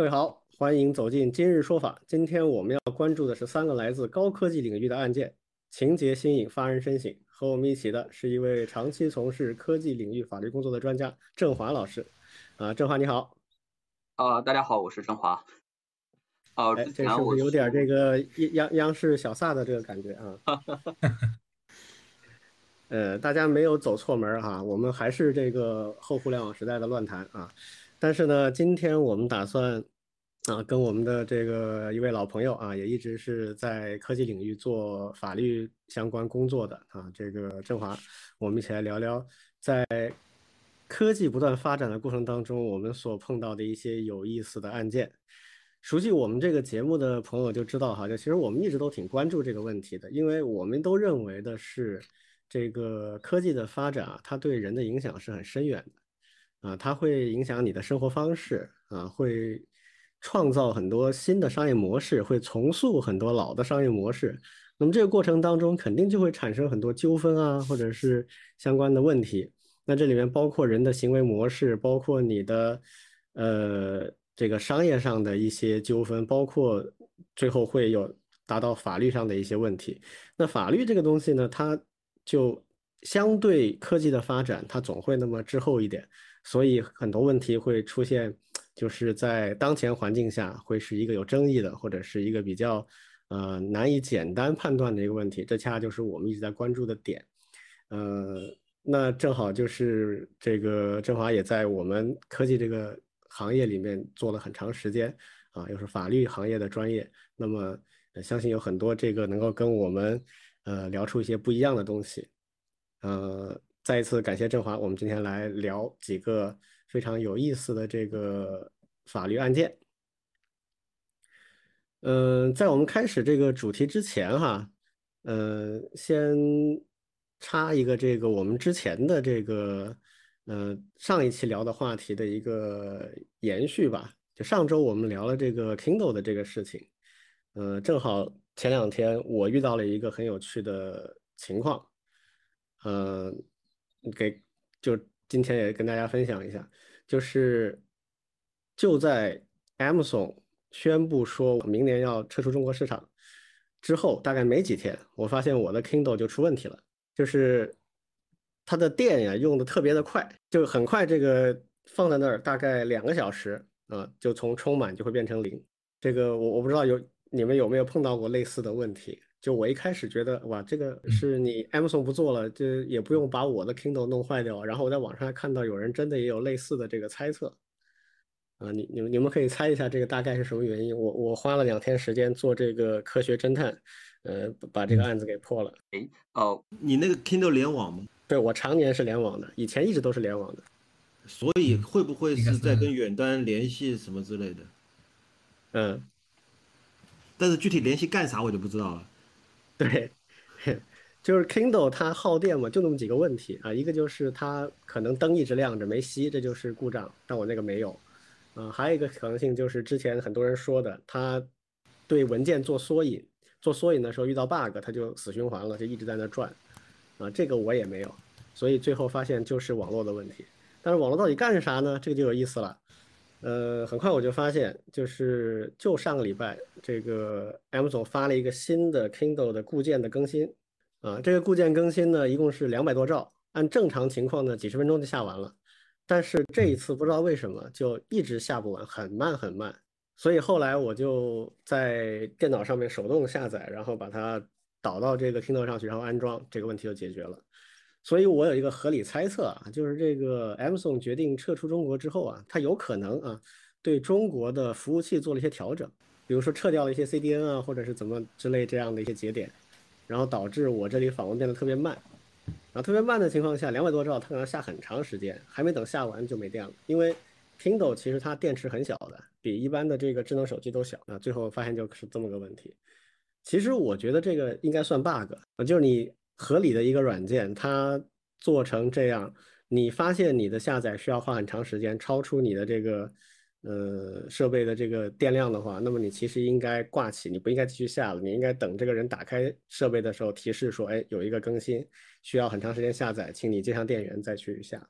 各位好，欢迎走进今日说法。今天我们要关注的是三个来自高科技领域的案件，情节新颖，发人深省。和我们一起的是一位长期从事科技领域法律工作的专家郑华老师。啊，郑华你好。啊，大家好，我是郑华。哦，这是不是有点这个央央视小撒的这个感觉啊？呃，大家没有走错门哈，我们还是这个后互联网时代的乱谈啊。但是呢，今天我们打算啊，跟我们的这个一位老朋友啊，也一直是在科技领域做法律相关工作的啊，这个郑华，我们一起来聊聊在科技不断发展的过程当中，我们所碰到的一些有意思的案件。熟悉我们这个节目的朋友就知道哈，就其实我们一直都挺关注这个问题的，因为我们都认为的是这个科技的发展啊，它对人的影响是很深远的。啊，它会影响你的生活方式啊，会创造很多新的商业模式，会重塑很多老的商业模式。那么这个过程当中，肯定就会产生很多纠纷啊，或者是相关的问题。那这里面包括人的行为模式，包括你的呃这个商业上的一些纠纷，包括最后会有达到法律上的一些问题。那法律这个东西呢，它就相对科技的发展，它总会那么滞后一点。所以很多问题会出现，就是在当前环境下会是一个有争议的，或者是一个比较呃难以简单判断的一个问题。这恰恰就是我们一直在关注的点。呃，那正好就是这个振华也在我们科技这个行业里面做了很长时间啊，又是法律行业的专业，那么相信有很多这个能够跟我们呃聊出一些不一样的东西，呃。再一次感谢振华，我们今天来聊几个非常有意思的这个法律案件。嗯，在我们开始这个主题之前哈，呃，先插一个这个我们之前的这个呃上一期聊的话题的一个延续吧。就上周我们聊了这个 Kindle 的这个事情，呃，正好前两天我遇到了一个很有趣的情况，呃。给，就今天也跟大家分享一下，就是就在 Amazon 宣布说我明年要撤出中国市场之后，大概没几天，我发现我的 Kindle 就出问题了，就是它的电呀用的特别的快，就很快这个放在那儿大概两个小时啊，就从充满就会变成零。这个我我不知道有你们有没有碰到过类似的问题。就我一开始觉得，哇，这个是你 Amazon 不做了，就也不用把我的 Kindle 弄坏掉。然后我在网上还看到有人真的也有类似的这个猜测，啊，你你们你们可以猜一下这个大概是什么原因？我我花了两天时间做这个科学侦探，呃，把这个案子给破了。哎，哦，你那个 Kindle 联网吗？对，我常年是联网的，以前一直都是联网的。所以会不会是在跟远端联系什么之类的？嗯，但是具体联系干啥我就不知道了。对，就是 Kindle 它耗电嘛，就那么几个问题啊。一个就是它可能灯一直亮着没熄，这就是故障。但我那个没有，啊，还有一个可能性就是之前很多人说的，它对文件做缩影，做缩影的时候遇到 bug，它就死循环了，就一直在那转。啊，这个我也没有，所以最后发现就是网络的问题。但是网络到底干啥呢？这个就有意思了。呃，很快我就发现，就是就上个礼拜，这个 M 总发了一个新的 Kindle 的固件的更新，啊，这个固件更新呢，一共是两百多兆，按正常情况呢，几十分钟就下完了，但是这一次不知道为什么就一直下不完，很慢很慢，所以后来我就在电脑上面手动下载，然后把它导到这个 Kindle 上去，然后安装，这个问题就解决了。所以我有一个合理猜测啊，就是这个 Amazon 决定撤出中国之后啊，它有可能啊，对中国的服务器做了一些调整，比如说撤掉了一些 CDN 啊，或者是怎么之类这样的一些节点，然后导致我这里访问变得特别慢，然后特别慢的情况下，两百多兆它可能下很长时间，还没等下完就没电了，因为 Kindle 其实它电池很小的，比一般的这个智能手机都小啊，最后发现就是这么个问题。其实我觉得这个应该算 bug，就是你。合理的一个软件，它做成这样，你发现你的下载需要花很长时间，超出你的这个呃设备的这个电量的话，那么你其实应该挂起，你不应该继续下了，你应该等这个人打开设备的时候提示说，哎，有一个更新需要很长时间下载，请你接上电源再去下，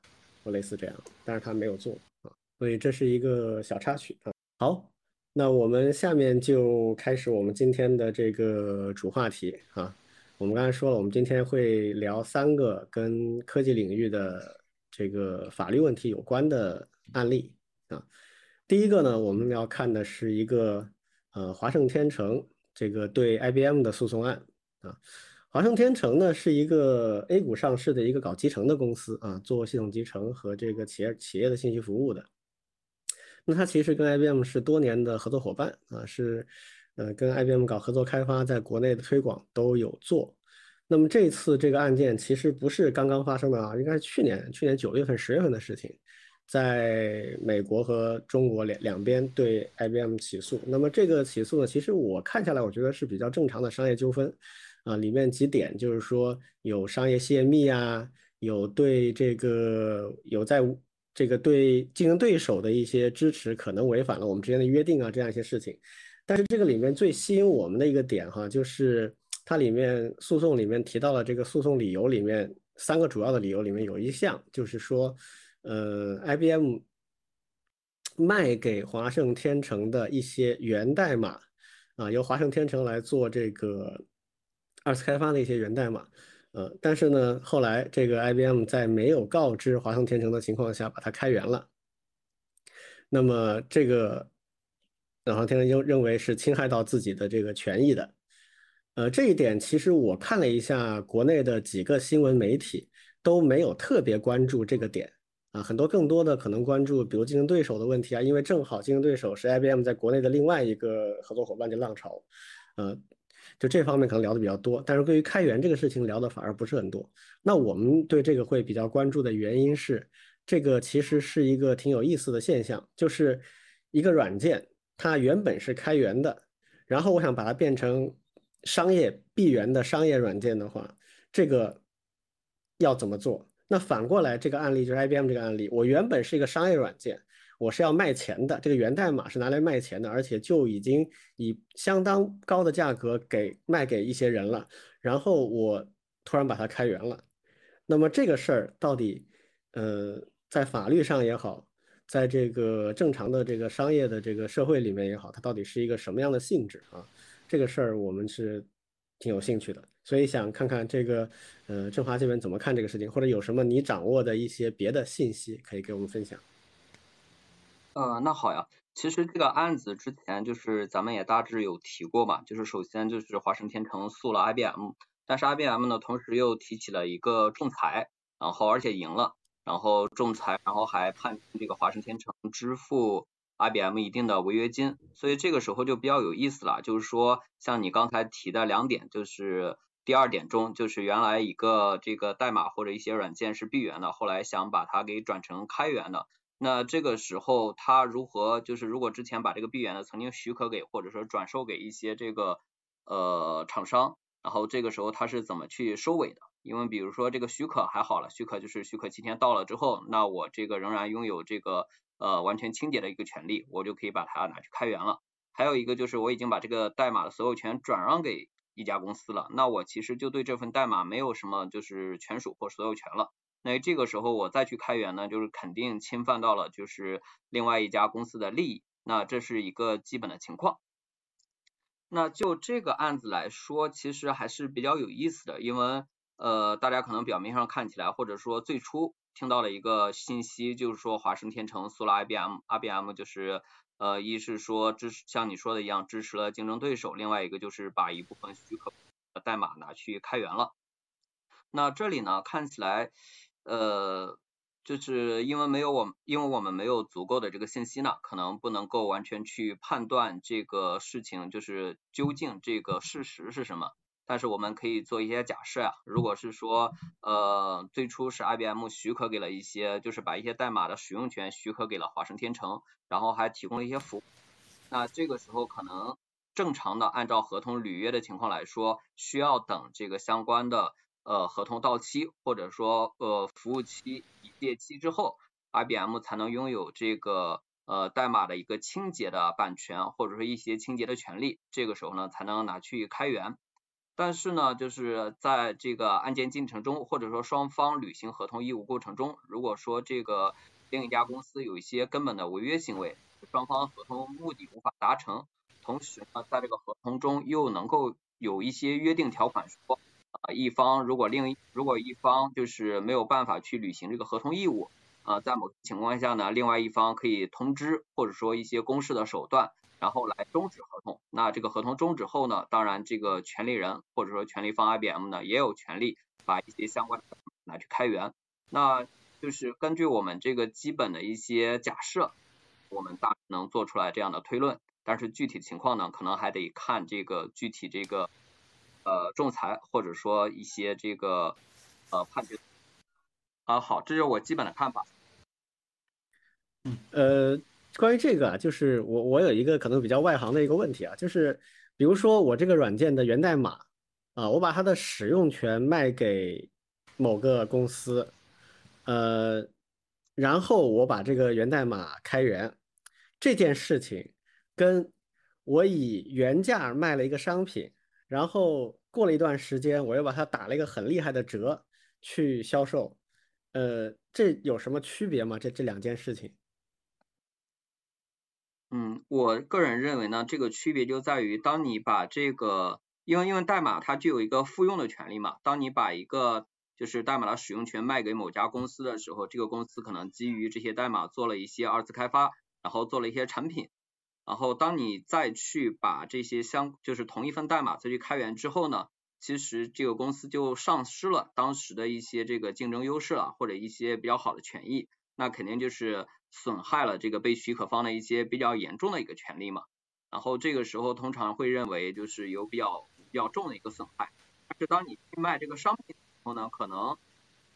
或类似这样，但是他没有做啊，所以这是一个小插曲啊。好，那我们下面就开始我们今天的这个主话题啊。我们刚才说了，我们今天会聊三个跟科技领域的这个法律问题有关的案例啊。第一个呢，我们要看的是一个呃华盛天成这个对 IBM 的诉讼案啊。华盛天成呢是一个 A 股上市的一个搞集成的公司啊，做系统集成和这个企业企业的信息服务的。那它其实跟 IBM 是多年的合作伙伴啊，是呃跟 IBM 搞合作开发，在国内的推广都有做。那么这次这个案件其实不是刚刚发生的啊，应该是去年去年九月份、十月份的事情，在美国和中国两两边对 IBM 起诉。那么这个起诉呢，其实我看下来，我觉得是比较正常的商业纠纷。啊，里面几点就是说有商业泄密啊，有对这个有在这个对竞争对手的一些支持，可能违反了我们之间的约定啊，这样一些事情。但是这个里面最吸引我们的一个点哈，就是它里面诉讼里面提到了这个诉讼理由里面三个主要的理由里面有一项就是说，呃，IBM 卖给华盛天成的一些源代码啊，由华盛天成来做这个。二次开发的一些源代码，呃，但是呢，后来这个 IBM 在没有告知华盛天成的情况下，把它开源了。那么这个然后天成又认为是侵害到自己的这个权益的。呃，这一点其实我看了一下国内的几个新闻媒体都没有特别关注这个点啊，很多更多的可能关注比如竞争对手的问题啊，因为正好竞争对手是 IBM 在国内的另外一个合作伙伴的浪潮，呃。就这方面可能聊的比较多，但是对于开源这个事情聊的反而不是很多。那我们对这个会比较关注的原因是，这个其实是一个挺有意思的现象，就是一个软件它原本是开源的，然后我想把它变成商业闭源的商业软件的话，这个要怎么做？那反过来这个案例就是 IBM 这个案例，我原本是一个商业软件。我是要卖钱的，这个源代码是拿来卖钱的，而且就已经以相当高的价格给卖给一些人了。然后我突然把它开源了，那么这个事儿到底，呃，在法律上也好，在这个正常的这个商业的这个社会里面也好，它到底是一个什么样的性质啊？这个事儿我们是挺有兴趣的，所以想看看这个，呃，振华这边怎么看这个事情，或者有什么你掌握的一些别的信息可以给我们分享。呃，那好呀，其实这个案子之前就是咱们也大致有提过嘛，就是首先就是华盛天成诉了 IBM，但是 IBM 呢同时又提起了一个仲裁，然后而且赢了，然后仲裁，然后还判这个华盛天成支付 IBM 一定的违约金，所以这个时候就比较有意思了，就是说像你刚才提的两点，就是第二点中，就是原来一个这个代码或者一些软件是闭源的，后来想把它给转成开源的。那这个时候他如何就是如果之前把这个闭源的曾经许可给或者说转售给一些这个呃厂商，然后这个时候他是怎么去收尾的？因为比如说这个许可还好了，许可就是许可期间到了之后，那我这个仍然拥有这个呃完全清洁的一个权利，我就可以把它拿去开源了。还有一个就是我已经把这个代码的所有权转让给一家公司了，那我其实就对这份代码没有什么就是权属或所有权了。那这个时候我再去开源呢，就是肯定侵犯到了就是另外一家公司的利益，那这是一个基本的情况。那就这个案子来说，其实还是比较有意思的，因为呃大家可能表面上看起来，或者说最初听到了一个信息，就是说华盛天成诉了 IBM，IBM 就是呃一是说支持像你说的一样支持了竞争对手，另外一个就是把一部分许可代码拿去开源了。那这里呢看起来。呃，就是因为没有我，因为我们没有足够的这个信息呢，可能不能够完全去判断这个事情就是究竟这个事实是什么。但是我们可以做一些假设呀，如果是说呃最初是 IBM 许可给了一些，就是把一些代码的使用权许可给了华盛天成，然后还提供了一些服务，那这个时候可能正常的按照合同履约的情况来说，需要等这个相关的。呃，合同到期或者说呃服务期已届期之后，IBM 才能拥有这个呃代码的一个清洁的版权或者说一些清洁的权利，这个时候呢才能拿去开源。但是呢，就是在这个案件进程中或者说双方履行合同义务过程中，如果说这个另一家公司有一些根本的违约行为，双方合同目的无法达成，同时呢，在这个合同中又能够有一些约定条款说，啊，一方如果另如果一方就是没有办法去履行这个合同义务，啊，在某些情况下呢，另外一方可以通知或者说一些公示的手段，然后来终止合同。那这个合同终止后呢，当然这个权利人或者说权利方 IBM 呢，也有权利把一些相关的拿去开源。那就是根据我们这个基本的一些假设，我们大能做出来这样的推论，但是具体情况呢，可能还得看这个具体这个呃仲裁或者说一些这个呃判决。啊，好，这是我基本的看法。嗯，呃，关于这个，就是我我有一个可能比较外行的一个问题啊，就是比如说我这个软件的源代码啊，我把它的使用权卖给某个公司。呃，然后我把这个源代码开源这件事情，跟我以原价卖了一个商品，然后过了一段时间，我又把它打了一个很厉害的折去销售，呃，这有什么区别吗？这这两件事情？嗯，我个人认为呢，这个区别就在于，当你把这个，因为因为代码它具有一个复用的权利嘛，当你把一个就是代码的使用权卖给某家公司的时候，这个公司可能基于这些代码做了一些二次开发，然后做了一些产品，然后当你再去把这些相就是同一份代码再去开源之后呢，其实这个公司就丧失了当时的一些这个竞争优势了，或者一些比较好的权益，那肯定就是损害了这个被许可方的一些比较严重的一个权利嘛。然后这个时候通常会认为就是有比较比较重的一个损害，但是当你去卖这个商品。的时候呢，可能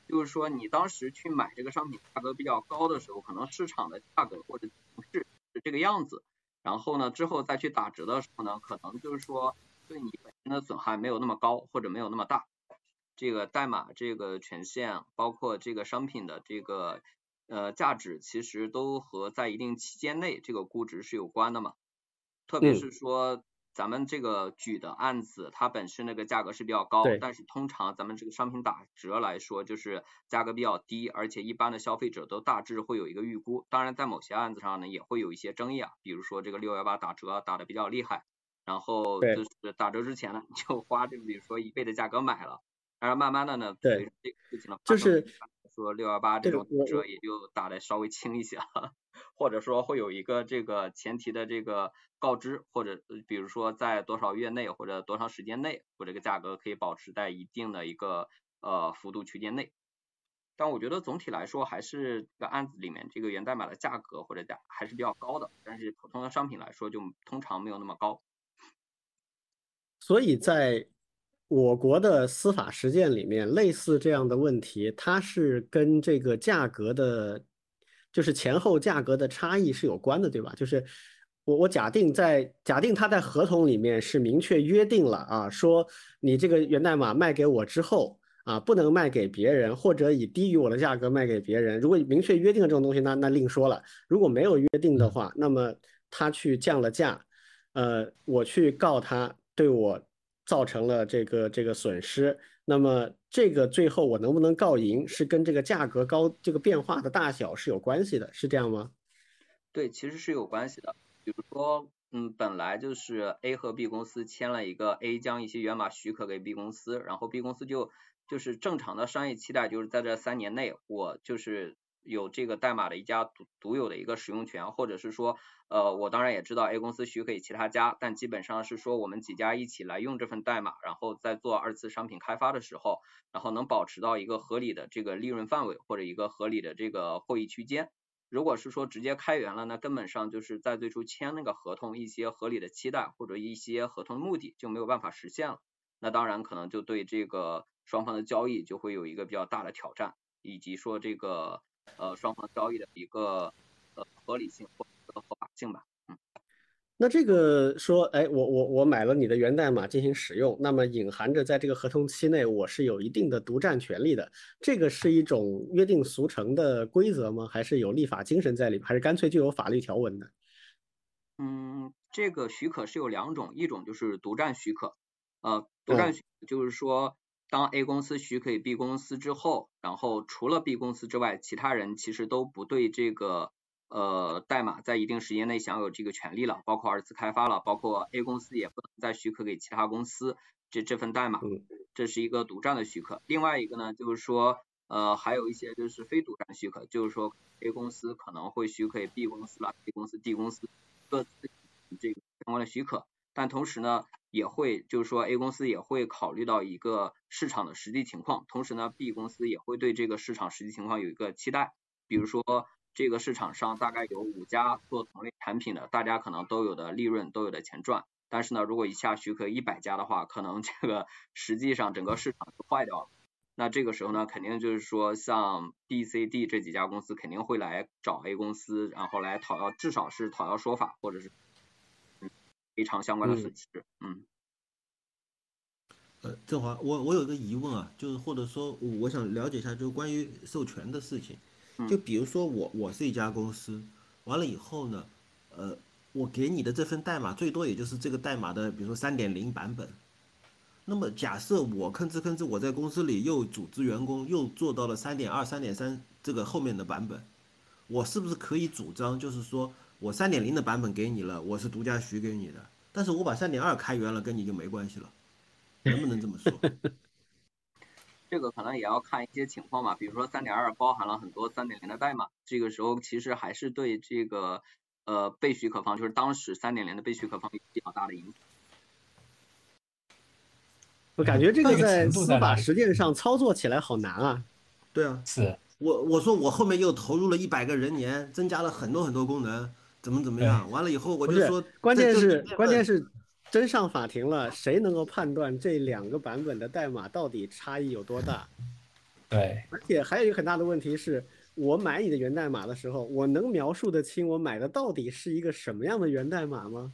就是说你当时去买这个商品价格比较高的时候，可能市场的价格或者形势是这个样子。然后呢，之后再去打折的时候呢，可能就是说对你本身的损害没有那么高或者没有那么大。这个代码这个权限，包括这个商品的这个呃价值，其实都和在一定期间内这个估值是有关的嘛。特别是说。咱们这个举的案子，它本身那个价格是比较高，但是通常咱们这个商品打折来说，就是价格比较低，而且一般的消费者都大致会有一个预估。当然，在某些案子上呢，也会有一些争议啊，比如说这个六幺八打折打的比较厉害，然后就是打折之前呢，就花这个比如说一倍的价格买了，然后慢慢的呢，对这个事情的就是说六幺八这种打折也就打的稍微轻一些了。或者说会有一个这个前提的这个告知，或者比如说在多少月内或者多长时间内，我这个价格可以保持在一定的一个呃幅度区间内。但我觉得总体来说还是这个案子里面这个源代码的价格或者价还是比较高的，但是普通的商品来说就通常没有那么高。所以在我国的司法实践里面，类似这样的问题，它是跟这个价格的。就是前后价格的差异是有关的，对吧？就是我我假定在假定他在合同里面是明确约定了啊，说你这个源代码卖给我之后啊，不能卖给别人，或者以低于我的价格卖给别人。如果明确约定了这种东西，那那另说了。如果没有约定的话，那么他去降了价，呃，我去告他，对我造成了这个这个损失。那么这个最后我能不能告赢，是跟这个价格高这个变化的大小是有关系的，是这样吗？对，其实是有关系的。比如说，嗯，本来就是 A 和 B 公司签了一个 A 将一些源码许可给 B 公司，然后 B 公司就就是正常的商业期待，就是在这三年内，我就是。有这个代码的一家独独有的一个使用权，或者是说，呃，我当然也知道 A 公司许给其他家，但基本上是说我们几家一起来用这份代码，然后在做二次商品开发的时候，然后能保持到一个合理的这个利润范围或者一个合理的这个获益区间。如果是说直接开源了，那根本上就是在最初签那个合同一些合理的期待或者一些合同目的就没有办法实现了，那当然可能就对这个双方的交易就会有一个比较大的挑战，以及说这个。呃，双方交易的一个呃合理性或者合法性吧。嗯，那这个说，哎，我我我买了你的源代码进行使用，那么隐含着在这个合同期内我是有一定的独占权利的。这个是一种约定俗成的规则吗？还是有立法精神在里面？还是干脆就有法律条文的？嗯，这个许可是有两种，一种就是独占许可，呃，独占许就是说。当 A 公司许可给 B 公司之后，然后除了 B 公司之外，其他人其实都不对这个呃代码在一定时间内享有这个权利了，包括二次开发了，包括 A 公司也不能再许可给其他公司这这份代码，这是一个独占的许可。另外一个呢，就是说呃还有一些就是非独占许可，就是说 A 公司可能会许可给 B 公司了，A 公司 D 公司各自这个相关的许可，但同时呢。也会就是说 A 公司也会考虑到一个市场的实际情况，同时呢 B 公司也会对这个市场实际情况有一个期待，比如说这个市场上大概有五家做同类产品的，大家可能都有的利润都有的钱赚，但是呢如果一下许可一百家的话，可能这个 实际上整个市场就坏掉了，那这个时候呢肯定就是说像 B、C、D 这几家公司肯定会来找 A 公司，然后来讨要至少是讨要说法或者是。赔偿相关的损失，嗯，呃，振华，我我有个疑问啊，就是或者说我想了解一下，就是关于授权的事情，就比如说我我是一家公司，完了以后呢，呃，我给你的这份代码最多也就是这个代码的，比如说三点零版本，那么假设我吭哧吭哧我在公司里又组织员工又做到了三点二、三点三这个后面的版本，我是不是可以主张就是说？我三点零的版本给你了，我是独家许给你的，但是我把三点二开源了，跟你就没关系了，能不能这么说？这个可能也要看一些情况吧，比如说三点二包含了很多三点零的代码，这个时候其实还是对这个呃被许可方，就是当时三点零的被许可方有比较大的影响。我感觉这个在司法实践上操作起来好难啊。对啊，是我我说我后面又投入了一百个人年，增加了很多很多功能。怎么怎么样？完了以后我就说，关键是关键是真上法庭了，谁能够判断这两个版本的代码到底差异有多大？对，而且还有一个很大的问题是，我买你的源代码的时候，我能描述得清我买的到底是一个什么样的源代码吗？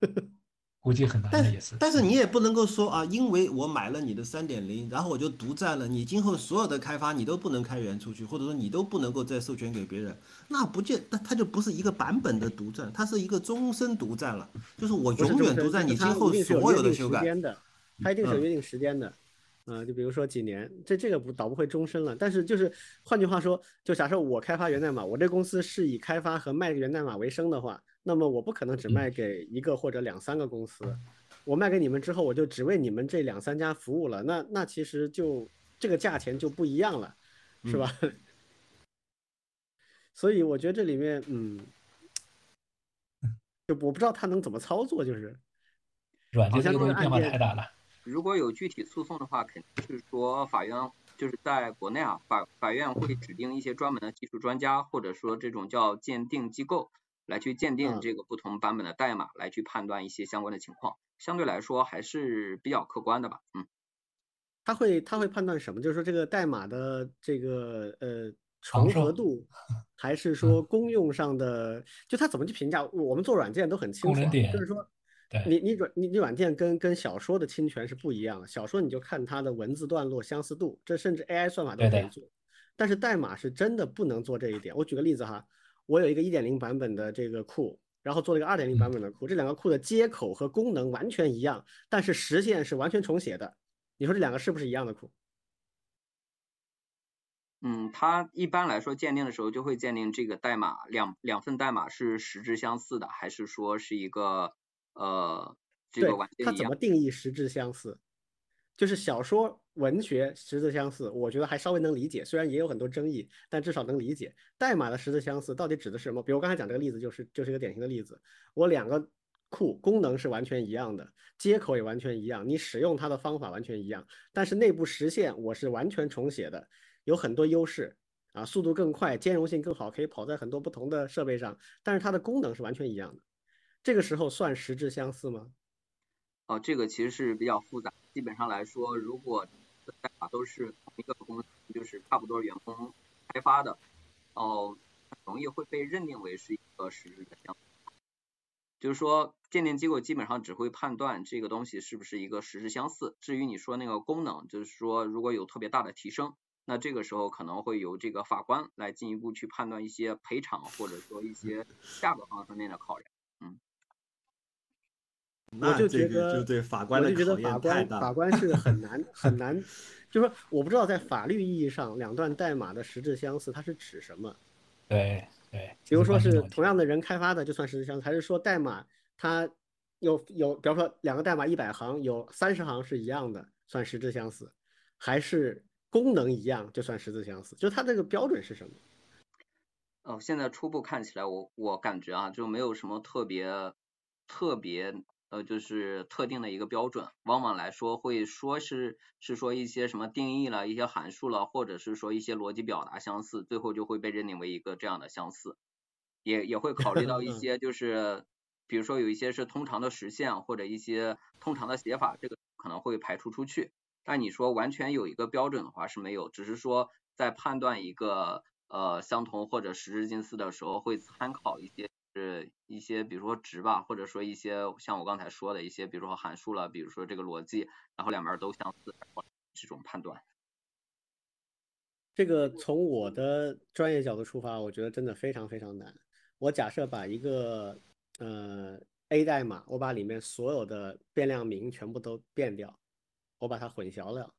估计很难的也是，但是你也不能够说啊，因为我买了你的三点零，然后我就独占了你今后所有的开发，你都不能开源出去，或者说你都不能够再授权给别人，那不见，那它就不是一个版本的独占，它是一个终身独占了，就是我永远独占你今后所有的修改。它一定是有约定时间的，啊，就比如说几年，这这个不倒不会终身了，但是就是换句话说，就假设我开发源代码，我这公司是以开发和卖源代码为生的话。那么我不可能只卖给一个或者两三个公司，我卖给你们之后，我就只为你们这两三家服务了。那那其实就这个价钱就不一样了，是吧？所以我觉得这里面，嗯，就我不知道他能怎么操作，就是软件这个东西变化太大了。如果有具体诉讼的话，肯定是说法院就是在国内啊，法法院会指定一些专门的技术专家，或者说这种叫鉴定机构。来去鉴定这个不同版本的代码，来去判断一些相关的情况，相对来说还是比较客观的吧。嗯，他会他会判断什么？就是说这个代码的这个呃重合度，还是说公用上的？就他怎么去评价？我们做软件都很清楚，就是说，你你软你你软件跟跟小说的侵权是不一样的。小说你就看它的文字段落相似度，这甚至 AI 算法都可以做，但是代码是真的不能做这一点。我举个例子哈。我有一个一点零版本的这个库，然后做了一个二点零版本的库，这两个库的接口和功能完全一样，但是实现是完全重写的。你说这两个是不是一样的库？嗯，它一般来说鉴定的时候就会鉴定这个代码两两份代码是实质相似的，还是说是一个呃这个完全一样？它怎么定义实质相似？就是小说文学实质相似，我觉得还稍微能理解，虽然也有很多争议，但至少能理解。代码的实质相似到底指的是什么？比如我刚才讲这个例子，就是就是一个典型的例子。我两个库功能是完全一样的，接口也完全一样，你使用它的方法完全一样，但是内部实现我是完全重写的，有很多优势啊，速度更快，兼容性更好，可以跑在很多不同的设备上，但是它的功能是完全一样的。这个时候算实质相似吗？哦，这个其实是比较复杂。基本上来说，如果代码都是同一个公司，就是差不多员工开发的，哦，容易会被认定为是一个实质的相似。就是说，鉴定机构基本上只会判断这个东西是不是一个实质相似。至于你说那个功能，就是说如果有特别大的提升，那这个时候可能会由这个法官来进一步去判断一些赔偿或者说一些价格方面的考量。我就觉得，就对法官的考验太大。法官是很难 很难，就是说，我不知道在法律意义上两段代码的实质相似，它是指什么？对，对，比如说是同样的人开发的就算实质相似，还是说代码它有有，比方说两个代码一百行，有三十行是一样的，算实质相似，还是功能一样就算实质相似？就它这个标准是什么？哦，现在初步看起来，我我感觉啊，就没有什么特别特别呃，就是特定的一个标准。往往来说会说是是说一些什么定义了一些函数了，或者是说一些逻辑表达相似，最后就会被认定为一个这样的相似。也也会考虑到一 些就是，比如说有一些是通常的实现或者一些通常的写法，这个可能会排除出去。但你说完全有一个标准的话是没有，只是说在判断一个。呃，相同或者实质近似的时候，会参考一些是一些，比如说值吧，或者说一些像我刚才说的一些，比如说函数了，比如说这个逻辑，然后两边都相似，这种判断。这个从我的专业角度出发，我觉得真的非常非常难。我假设把一个呃 A 代码，我把里面所有的变量名全部都变掉，我把它混淆了。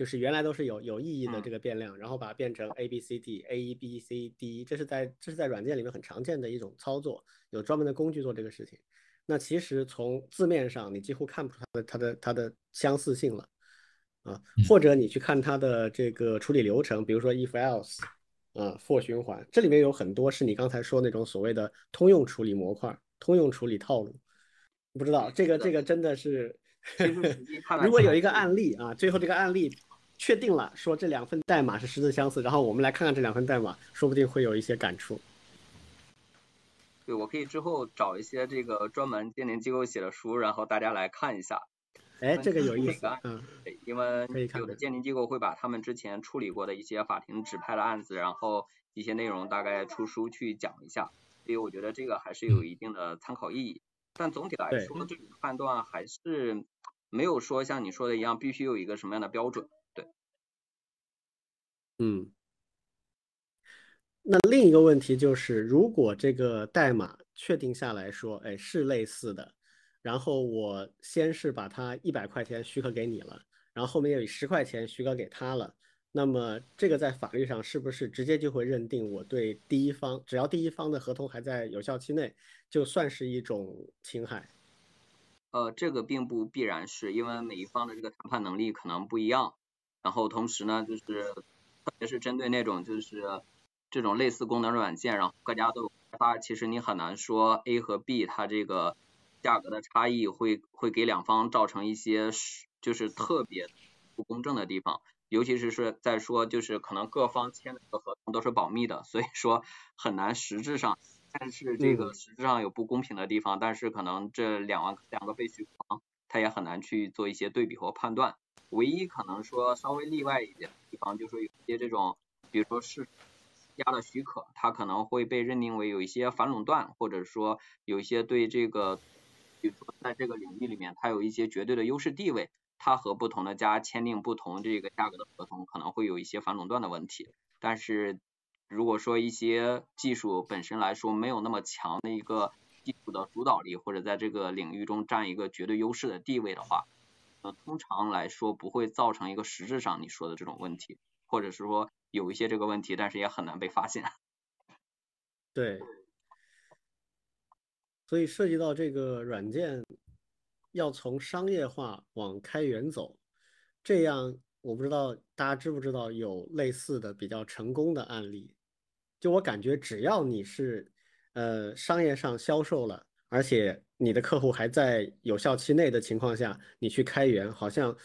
就是原来都是有有意义的这个变量，然后把它变成 A B C D A E B C D，这是在这是在软件里面很常见的一种操作，有专门的工具做这个事情。那其实从字面上你几乎看不出它的它的它的相似性了啊，或者你去看它的这个处理流程，比如说 if else 啊 for 循环，这里面有很多是你刚才说那种所谓的通用处理模块、通用处理套路。不知道这个这个真的是，如果有一个案例啊，最后这个案例。确定了，说这两份代码是实质相似，然后我们来看看这两份代码，说不定会有一些感触。对，我可以之后找一些这个专门鉴定机构写的书，然后大家来看一下。哎，这个有意思。嗯，对，因为有的鉴定机构会把他们之前处理过的一些法庭指派的案子，然后一些内容大概出书去讲一下，所以我觉得这个还是有一定的参考意义。但总体来说，这种判断还是没有说像你说的一样，必须有一个什么样的标准。嗯，那另一个问题就是，如果这个代码确定下来说，哎，是类似的，然后我先是把它一百块钱许可给你了，然后后面又以十块钱许可给他了，那么这个在法律上是不是直接就会认定我对第一方，只要第一方的合同还在有效期内，就算是一种侵害？呃，这个并不必然是因为每一方的这个谈判能力可能不一样，然后同时呢，就是。特别是针对那种就是这种类似功能软件，然后各家都有开发，其实你很难说 A 和 B 它这个价格的差异会会给两方造成一些就是特别不公正的地方，尤其是是在说就是可能各方签的合同都是保密的，所以说很难实质上，但是这个实质上有不公平的地方，但是可能这两万两个被许方他也很难去做一些对比和判断。唯一可能说稍微例外一点的地方，就是有些这种，比如说是家的许可，它可能会被认定为有一些反垄断，或者说有一些对这个，比如说在这个领域里面，它有一些绝对的优势地位，它和不同的家签订不同这个价格的合同，可能会有一些反垄断的问题。但是如果说一些技术本身来说没有那么强的一个技术的主导力，或者在这个领域中占一个绝对优势的地位的话，呃，通常来说不会造成一个实质上你说的这种问题，或者是说有一些这个问题，但是也很难被发现。对，所以涉及到这个软件要从商业化往开源走，这样我不知道大家知不知道有类似的比较成功的案例。就我感觉，只要你是呃商业上销售了。而且你的客户还在有效期内的情况下，你去开源，好像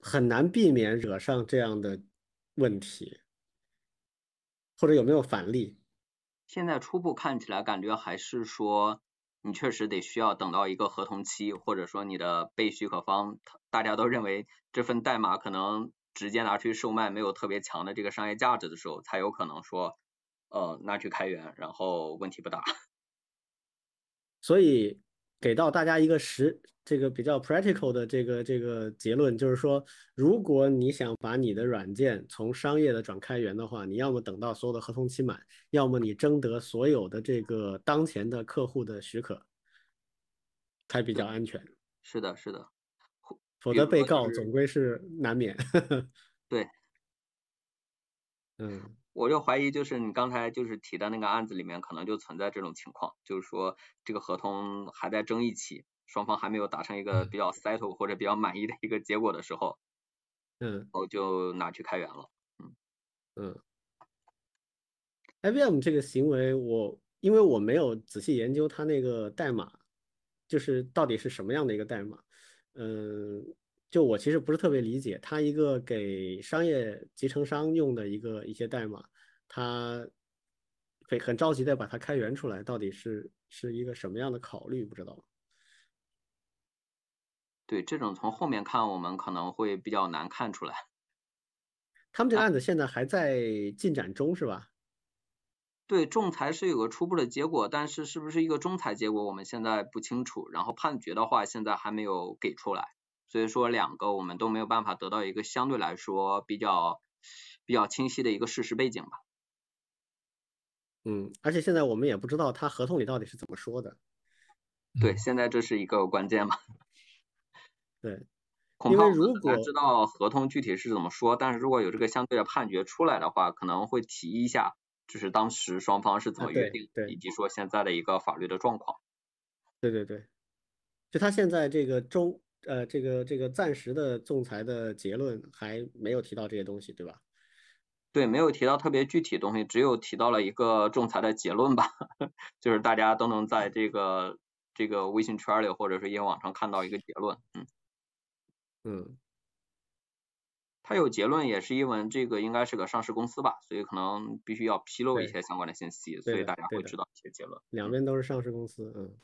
很难避免惹上这样的问题，或者有没有反例？现在初步看起来，感觉还是说你确实得需要等到一个合同期，或者说你的被许可方大家都认为这份代码可能直接拿出去售卖没有特别强的这个商业价值的时候，才有可能说呃拿去开源，然后问题不大。所以给到大家一个实这个比较 practical 的这个这个结论，就是说，如果你想把你的软件从商业的转开源的话，你要么等到所有的合同期满，要么你征得所有的这个当前的客户的许可，才比较安全。是的，是的，否则被告总归是难免。对，嗯。我就怀疑就是你刚才就是提的那个案子里面可能就存在这种情况，就是说这个合同还在争议期，双方还没有达成一个比较 settle 或者比较满意的一个结果的时候，嗯，我就拿去开源了，嗯。嗯，IBM 这个行为我因为我没有仔细研究它那个代码，就是到底是什么样的一个代码，嗯。就我其实不是特别理解，它一个给商业集成商用的一个一些代码，它很很着急的把它开源出来，到底是是一个什么样的考虑？不知道。对，这种从后面看，我们可能会比较难看出来。他们这个案子现在还在进展中，是吧？对，仲裁是有个初步的结果，但是是不是一个仲裁结果，我们现在不清楚。然后判决的话，现在还没有给出来。所以说两个我们都没有办法得到一个相对来说比较比较清晰的一个事实背景吧。嗯，而且现在我们也不知道他合同里到底是怎么说的。对，现在这是一个关键嘛。对，恐怕如果知道合同具体是怎么说，但是如果有这个相对的判决出来的话，可能会提一下，就是当时双方是怎么约定，以及说现在的一个法律的状况。对对对，就他现在这个中。呃，这个这个暂时的仲裁的结论还没有提到这些东西，对吧？对，没有提到特别具体的东西，只有提到了一个仲裁的结论吧，就是大家都能在这个这个微信圈里或者是业网上看到一个结论，嗯嗯，它有结论也是因为这个应该是个上市公司吧，所以可能必须要披露一些相关的信息，所以大家会知道一些结论。两边都是上市公司，嗯。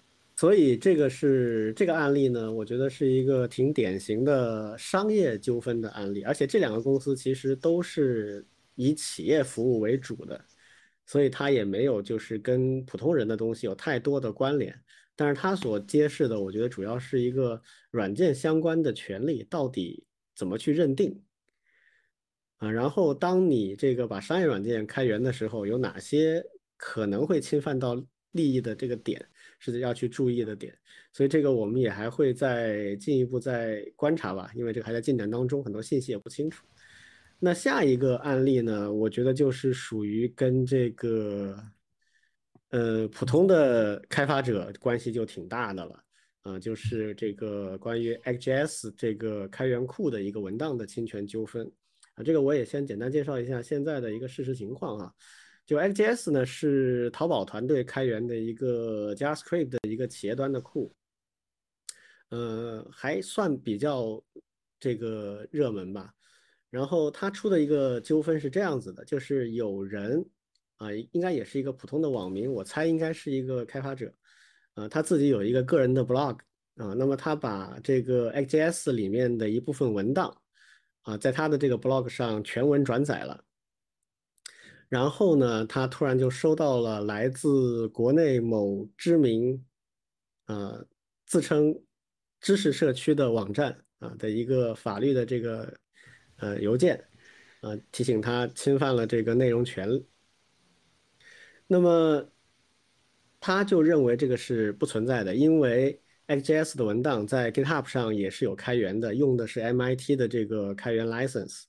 所以这个是这个案例呢，我觉得是一个挺典型的商业纠纷的案例，而且这两个公司其实都是以企业服务为主的，所以它也没有就是跟普通人的东西有太多的关联。但是它所揭示的，我觉得主要是一个软件相关的权利到底怎么去认定啊，然后当你这个把商业软件开源的时候，有哪些可能会侵犯到利益的这个点。是要去注意的点，所以这个我们也还会再进一步再观察吧，因为这个还在进展当中，很多信息也不清楚。那下一个案例呢，我觉得就是属于跟这个呃普通的开发者关系就挺大的了，啊，就是这个关于 XJS 这个开源库的一个文档的侵权纠纷啊，这个我也先简单介绍一下现在的一个事实情况啊。就 XJS 呢是淘宝团队开源的一个 JavaScript 的一个企业端的库，呃，还算比较这个热门吧。然后他出的一个纠纷是这样子的，就是有人啊，应该也是一个普通的网民，我猜应该是一个开发者，呃，他自己有一个个人的 blog 啊，那么他把这个 XJS 里面的一部分文档啊，在他的这个 blog 上全文转载了。然后呢，他突然就收到了来自国内某知名，呃，自称知识社区的网站啊的一个法律的这个呃邮件，啊，提醒他侵犯了这个内容权。那么他就认为这个是不存在的，因为 XJS 的文档在 GitHub 上也是有开源的，用的是 MIT 的这个开源 license。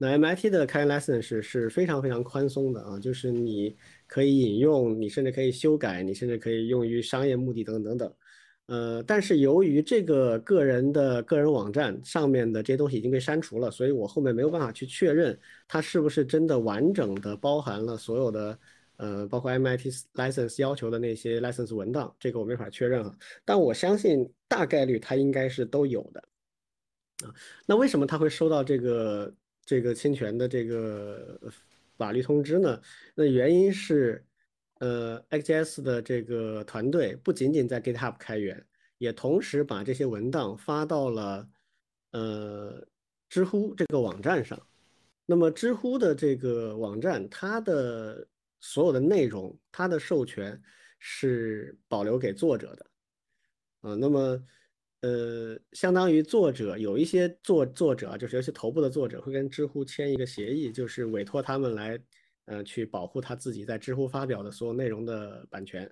那 MIT 的开源 license 是是非常非常宽松的啊，就是你可以引用，你甚至可以修改，你甚至可以用于商业目的等等等等。呃，但是由于这个个人的个人网站上面的这些东西已经被删除了，所以我后面没有办法去确认它是不是真的完整的包含了所有的呃，包括 MIT license 要求的那些 license 文档，这个我没法确认啊。但我相信大概率它应该是都有的啊。那为什么他会收到这个？这个侵权的这个法律通知呢？那原因是，呃，XJS 的这个团队不仅仅在 GitHub 开源，也同时把这些文档发到了呃知乎这个网站上。那么知乎的这个网站，它的所有的内容，它的授权是保留给作者的。啊，那么。呃，相当于作者有一些作作者，就是尤其头部的作者会跟知乎签一个协议，就是委托他们来，呃，去保护他自己在知乎发表的所有内容的版权。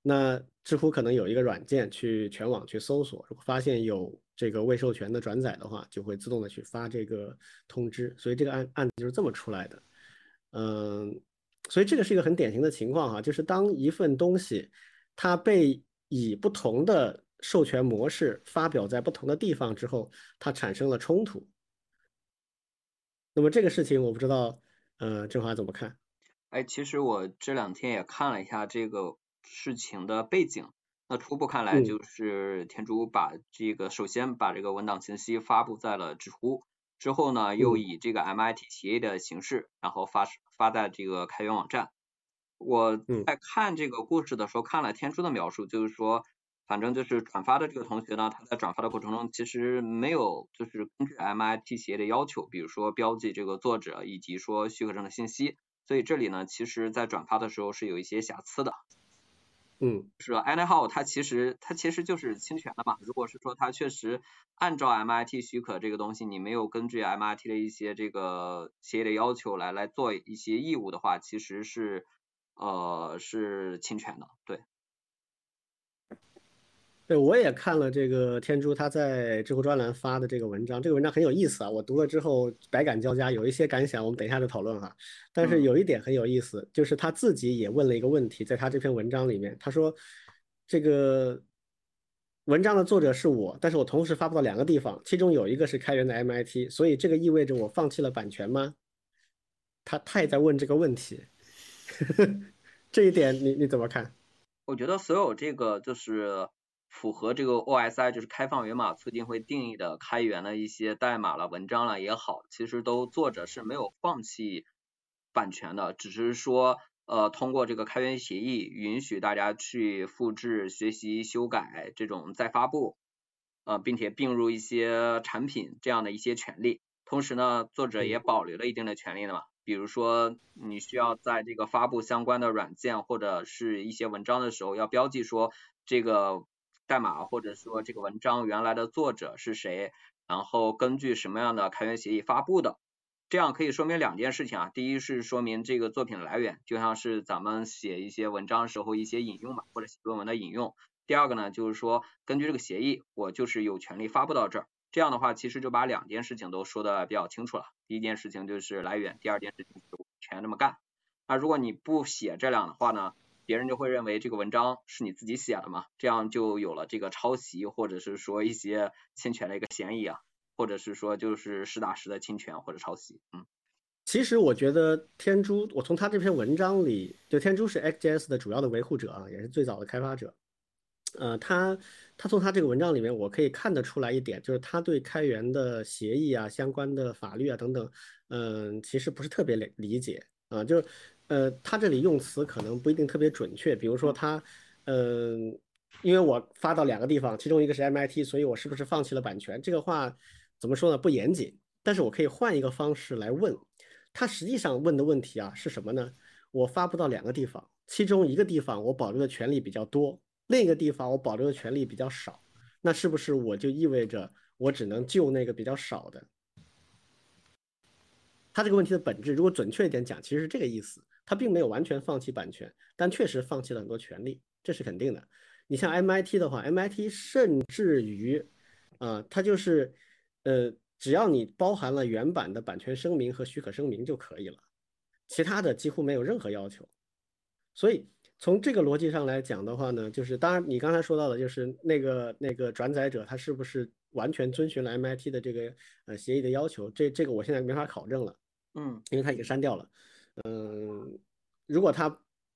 那知乎可能有一个软件去全网去搜索，如果发现有这个未授权的转载的话，就会自动的去发这个通知。所以这个案案子就是这么出来的。嗯，所以这个是一个很典型的情况哈，就是当一份东西它被以不同的授权模式发表在不同的地方之后，它产生了冲突。那么这个事情我不知道，呃，振华怎么看？哎，其实我这两天也看了一下这个事情的背景，那初步看来就是天竺把这个首先把这个文档信息发布在了知乎，之后呢又以这个 MIT 协议的形式，然后发发在这个开源网站。我在看这个故事的时候看了天珠的描述，就是说。反正就是转发的这个同学呢，他在转发的过程中其实没有就是根据 MIT 协议的要求，比如说标记这个作者以及说许可证的信息，所以这里呢，其实在转发的时候是有一些瑕疵的。嗯，是 anyhow，它其实它其实就是侵权的嘛。如果是说它确实按照 MIT 许可这个东西，你没有根据 MIT 的一些这个协议的要求来来做一些义务的话，其实是呃是侵权的，对。对，我也看了这个天珠他在知乎专栏发的这个文章，这个文章很有意思啊。我读了之后百感交加，有一些感想，我们等一下再讨论哈。但是有一点很有意思，就是他自己也问了一个问题，在他这篇文章里面，他说这个文章的作者是我，但是我同时发布到两个地方，其中有一个是开源的 MIT，所以这个意味着我放弃了版权吗？他他也在问这个问题，这一点你你怎么看？我觉得所有这个就是。符合这个 OSI 就是开放源码促进会定义的开源的一些代码了、文章了也好，其实都作者是没有放弃版权的，只是说呃通过这个开源协议允许大家去复制、学习、修改这种再发布，呃并且并入一些产品这样的一些权利。同时呢，作者也保留了一定的权利的嘛，比如说你需要在这个发布相关的软件或者是一些文章的时候，要标记说这个。代码或者说这个文章原来的作者是谁，然后根据什么样的开源协议发布的，这样可以说明两件事情啊。第一是说明这个作品来源，就像是咱们写一些文章时候一些引用嘛，或者写论文的引用。第二个呢，就是说根据这个协议，我就是有权利发布到这儿。这样的话，其实就把两件事情都说的比较清楚了。第一件事情就是来源，第二件事情是全这么干。那如果你不写这两的话呢？别人就会认为这个文章是你自己写的嘛，这样就有了这个抄袭或者是说一些侵权的一个嫌疑啊，或者是说就是实打实的侵权或者抄袭。嗯，其实我觉得天珠，我从他这篇文章里，就天珠是 XJS 的主要的维护者啊，也是最早的开发者。呃，他他从他这个文章里面，我可以看得出来一点，就是他对开源的协议啊、相关的法律啊等等，嗯，其实不是特别理理解啊，就。呃，他这里用词可能不一定特别准确，比如说他，嗯，因为我发到两个地方，其中一个是 MIT，所以我是不是放弃了版权？这个话怎么说呢？不严谨。但是我可以换一个方式来问，他实际上问的问题啊是什么呢？我发布到两个地方，其中一个地方我保留的权利比较多，另一个地方我保留的权利比较少，那是不是我就意味着我只能救那个比较少的？他这个问题的本质，如果准确一点讲，其实是这个意思。他并没有完全放弃版权，但确实放弃了很多权利，这是肯定的。你像 MIT 的话，MIT 甚至于，啊，它就是，呃，只要你包含了原版的版权声明和许可声明就可以了，其他的几乎没有任何要求。所以从这个逻辑上来讲的话呢，就是当然你刚才说到的，就是那个那个转载者他是不是完全遵循了 MIT 的这个呃协议的要求？这这个我现在没法考证了，嗯，因为他已经删掉了。嗯，嗯如果他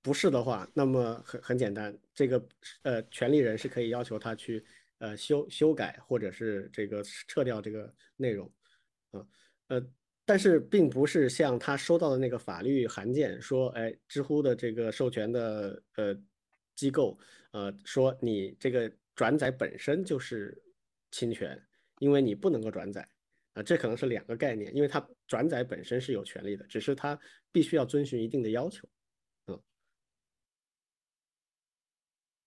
不是的话，那么很很简单，这个呃权利人是可以要求他去呃修修改或者是这个撤掉这个内容，啊呃，但是并不是像他收到的那个法律函件说，哎，知乎的这个授权的呃机构呃说你这个转载本身就是侵权，因为你不能够转载。啊，这可能是两个概念，因为它转载本身是有权利的，只是它必须要遵循一定的要求。嗯，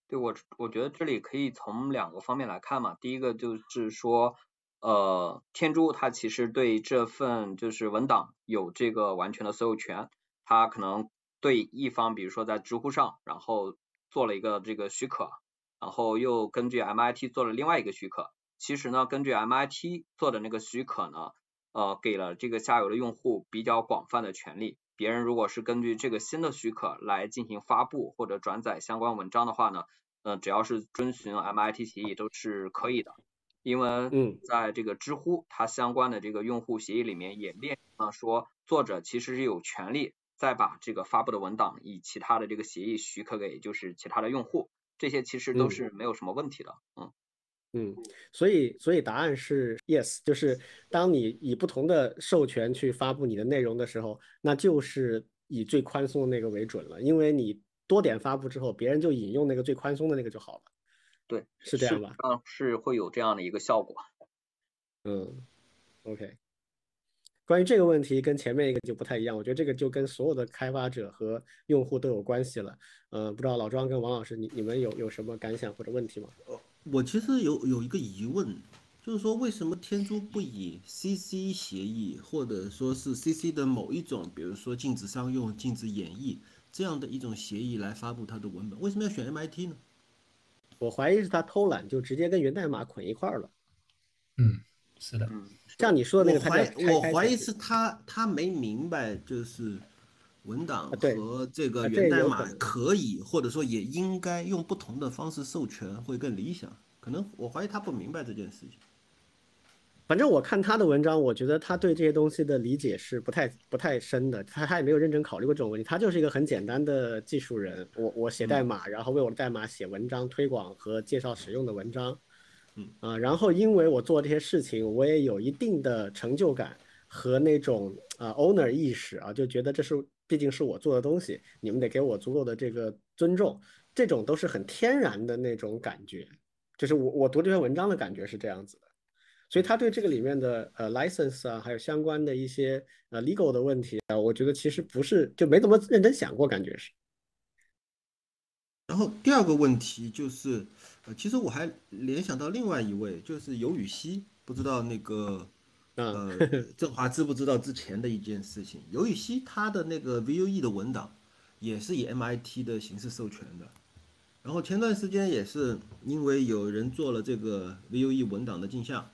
对我，我觉得这里可以从两个方面来看嘛。第一个就是说，呃，天珠它其实对这份就是文档有这个完全的所有权，它可能对一方，比如说在知乎上，然后做了一个这个许可，然后又根据 MIT 做了另外一个许可。其实呢，根据 MIT 做的那个许可呢，呃，给了这个下游的用户比较广泛的权利，别人如果是根据这个新的许可来进行发布或者转载相关文章的话呢，呃，只要是遵循 MIT 协议都是可以的。因为在这个知乎它相关的这个用户协议里面也列了说，作者其实是有权利再把这个发布的文档以其他的这个协议许可给就是其他的用户，这些其实都是没有什么问题的，嗯。嗯，所以所以答案是 yes，就是当你以不同的授权去发布你的内容的时候，那就是以最宽松的那个为准了，因为你多点发布之后，别人就引用那个最宽松的那个就好了。对，是这样吧？嗯，是会有这样的一个效果。嗯，OK。关于这个问题跟前面一个就不太一样，我觉得这个就跟所有的开发者和用户都有关系了。嗯，不知道老庄跟王老师，你你们有有什么感想或者问题吗？我其实有有一个疑问，就是说为什么天珠不以 CC 协议，或者说是 CC 的某一种，比如说禁止商用、禁止演绎这样的一种协议来发布它的文本？为什么要选 MIT 呢？我怀疑是他偷懒，就直接跟源代码捆一块儿了。嗯，是的。嗯像你说的那个，我怀我怀疑是他他没明白，就是文档和这个源代码可以或者说也应该用不同的方式授权会更理想。可能我怀疑他不明白这件事情。反正我看他的文章，我觉得他对这些东西的理解是不太不太深的，他他也没有认真考虑过这种问题。他就是一个很简单的技术人，我我写代码，然后为我的代码写文章推广和介绍使用的文章，嗯啊，然后因为我做这些事情，我也有一定的成就感和那种啊 owner 意识啊，就觉得这是毕竟是我做的东西，你们得给我足够的这个尊重，这种都是很天然的那种感觉，就是我我读这篇文章的感觉是这样子的。所以他对这个里面的呃 license 啊，还有相关的一些呃 legal 的问题啊，我觉得其实不是就没怎么认真想过，感觉是。然后第二个问题就是，呃，其实我还联想到另外一位，就是尤雨溪，不知道那个呃 振华知不知道之前的一件事情？尤雨溪他的那个 VUE 的文档也是以 MIT 的形式授权的，然后前段时间也是因为有人做了这个 VUE 文档的镜像。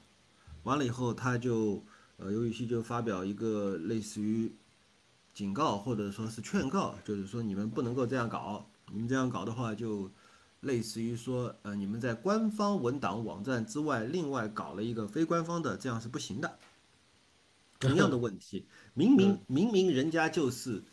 完了以后，他就呃，尤雨溪就发表一个类似于警告或者说是劝告，就是说你们不能够这样搞，你们这样搞的话，就类似于说呃，你们在官方文档网站之外，另外搞了一个非官方的，这样是不行的。同样的问题，明明明明人家就是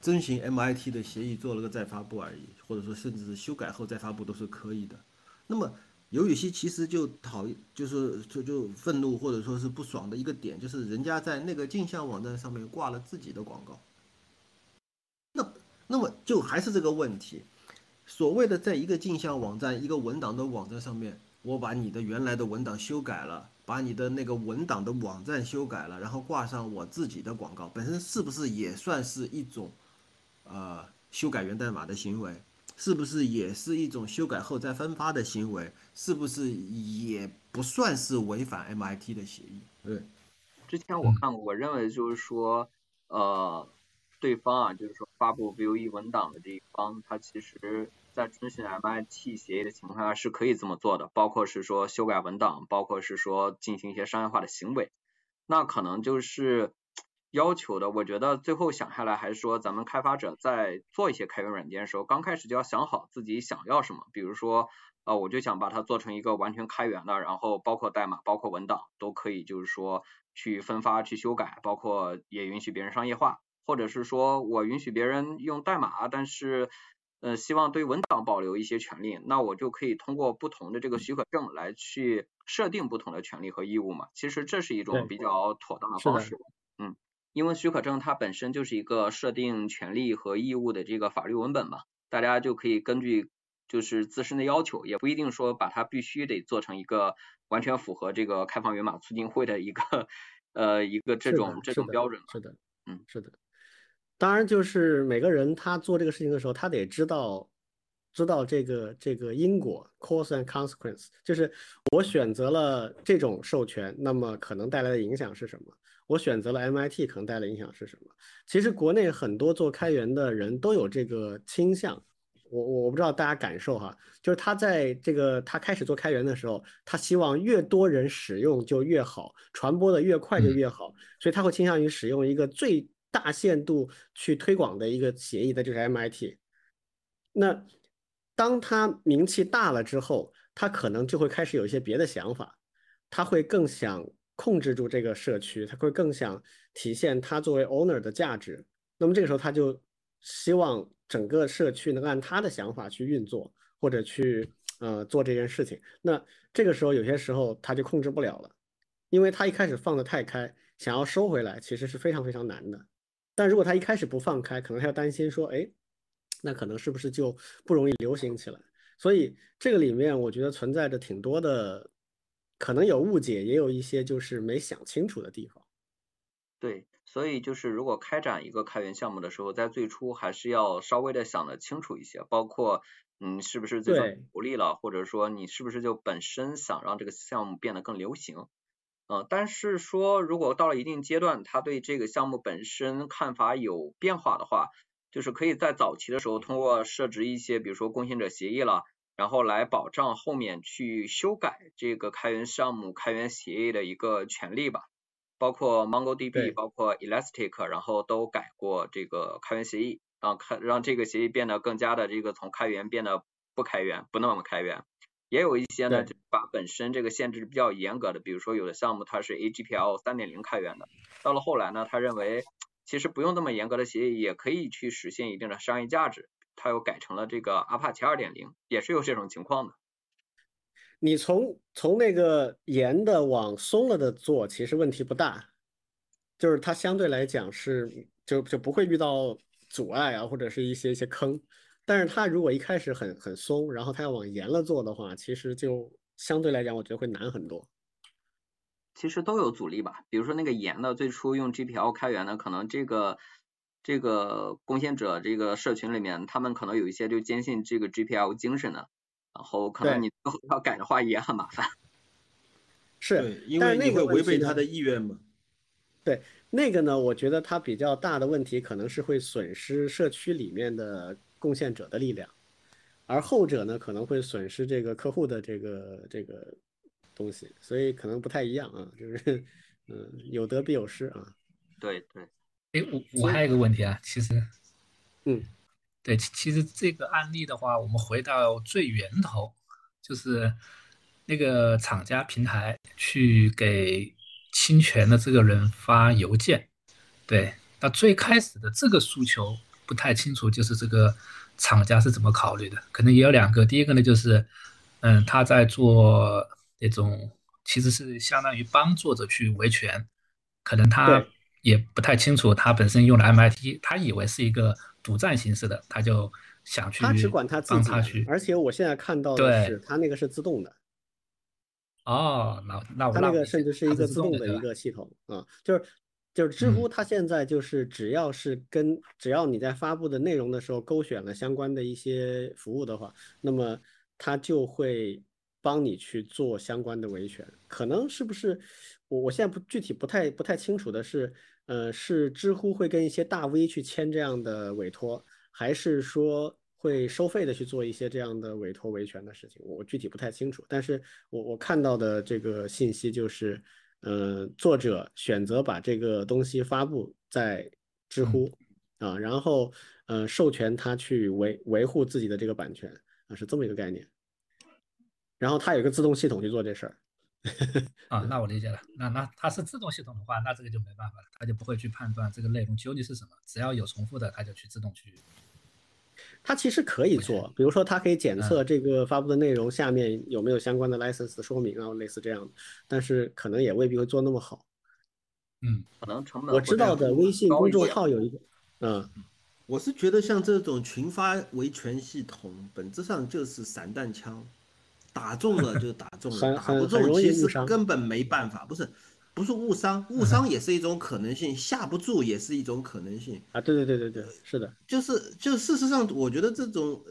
遵循 MIT 的协议做了个再发布而已，或者说甚至是修改后再发布都是可以的。那么。尤雨溪其实就讨，就是就就愤怒或者说是不爽的一个点，就是人家在那个镜像网站上面挂了自己的广告。那那么就还是这个问题，所谓的在一个镜像网站、一个文档的网站上面，我把你的原来的文档修改了，把你的那个文档的网站修改了，然后挂上我自己的广告，本身是不是也算是一种，呃，修改源代码的行为？是不是也是一种修改后再分发的行为？是不是也不算是违反 MIT 的协议？对，之前我看过，我认为就是说，呃，对方啊，就是说发布 VUE 文档的这一方，他其实在遵循 MIT 协议的情况下是可以这么做的，包括是说修改文档，包括是说进行一些商业化的行为，那可能就是。要求的，我觉得最后想下来还是说，咱们开发者在做一些开源软件的时候，刚开始就要想好自己想要什么。比如说，呃，我就想把它做成一个完全开源的，然后包括代码、包括文档都可以，就是说去分发、去修改，包括也允许别人商业化，或者是说我允许别人用代码，但是呃希望对文档保留一些权利，那我就可以通过不同的这个许可证来去设定不同的权利和义务嘛。其实这是一种比较妥当的方式，嗯。因为许可证它本身就是一个设定权利和义务的这个法律文本嘛，大家就可以根据就是自身的要求，也不一定说把它必须得做成一个完全符合这个开放源码促进会的一个 呃一个这种这种标准。是的，嗯，是的。当然，就是每个人他做这个事情的时候，他得知道知道这个这个因果 cause and consequence，就是我选择了这种授权，那么可能带来的影响是什么。我选择了 MIT，可能带来影响是什么？其实国内很多做开源的人都有这个倾向，我我不知道大家感受哈，就是他在这个他开始做开源的时候，他希望越多人使用就越好，传播的越快就越好，所以他会倾向于使用一个最大限度去推广的一个协议的就是 MIT。那当他名气大了之后，他可能就会开始有一些别的想法，他会更想控制住这个社区，他会更想体现他作为 owner 的价值。那么这个时候他就希望整个社区能按他的想法去运作，或者去呃做这件事情。那这个时候有些时候他就控制不了了，因为他一开始放得太开，想要收回来其实是非常非常难的。但如果他一开始不放开，可能他要担心说，哎，那可能是不是就不容易流行起来？所以这个里面我觉得存在着挺多的，可能有误解，也有一些就是没想清楚的地方。对，所以就是如果开展一个开源项目的时候，在最初还是要稍微的想的清楚一些，包括嗯是不是最终不利了，或者说你是不是就本身想让这个项目变得更流行。嗯，但是说如果到了一定阶段，他对这个项目本身看法有变化的话，就是可以在早期的时候通过设置一些，比如说贡献者协议了，然后来保障后面去修改这个开源项目开源协议的一个权利吧。包括 MongoDB，包括 Elastic，然后都改过这个开源协议，让开让这个协议变得更加的这个从开源变得不开源，不那么开源。也有一些呢，就把本身这个限制比较严格的，比如说有的项目它是 AGPL 三点零开源的，到了后来呢，他认为其实不用那么严格的协议也可以去实现一定的商业价值，他又改成了这个 Apache 二点零，也是有这种情况的。你从从那个严的往松了的做，其实问题不大，就是它相对来讲是就就不会遇到阻碍啊，或者是一些一些坑。但是他如果一开始很很松，然后他要往严了做的话，其实就相对来讲，我觉得会难很多。其实都有阻力吧，比如说那个严的，最初用 GPL 开源的，可能这个这个贡献者这个社群里面，他们可能有一些就坚信这个 GPL 精神的，然后可能你要改的话也很麻烦。是，因为那会违背他的意愿嘛。对，那个呢，我觉得它比较大的问题可能是会损失社区里面的。贡献者的力量，而后者呢可能会损失这个客户的这个这个东西，所以可能不太一样啊，就是嗯有得必有失啊。对对，哎我我还有一个问题啊，其实，嗯，对，其实这个案例的话，我们回到最源头，就是那个厂家平台去给侵权的这个人发邮件，对，那最开始的这个诉求。不太清楚，就是这个厂家是怎么考虑的？可能也有两个。第一个呢，就是，嗯，他在做那种，其实是相当于帮作者去维权，可能他也不太清楚，他本身用的 MIT，他以为是一个独占形式的，他就想去他只管他自己去。而且我现在看到的是，他那个是自动的。哦，那那他那个甚至是一个自动的一个系统啊，就是。就是知乎，它现在就是只要是跟只要你在发布的内容的时候勾选了相关的一些服务的话，那么它就会帮你去做相关的维权。可能是不是我我现在不具体不太不太清楚的是，呃，是知乎会跟一些大 V 去签这样的委托，还是说会收费的去做一些这样的委托维权的事情？我具体不太清楚。但是我我看到的这个信息就是。呃，作者选择把这个东西发布在知乎啊，然后呃，授权他去维维护自己的这个版权啊，是这么一个概念。然后它有一个自动系统去做这事儿。啊，那我理解了。那那它是自动系统的话，那这个就没办法了，它就不会去判断这个内容究竟是什么，只要有重复的，它就去自动去。它其实可以做，比如说它可以检测这个发布的内容下面有没有相关的 license 的说明啊，类似这样的，但是可能也未必会做那么好。嗯，可能成本。我知道的微信公众号有一个，嗯，我是觉得像这种群发维权系统，本质上就是散弹枪，打中了就打中了，打不中其实根本没办法，不是。不是误伤，误伤也是一种可能性，下不住也是一种可能性啊！对对对对对，是的，就是就事实上，我觉得这种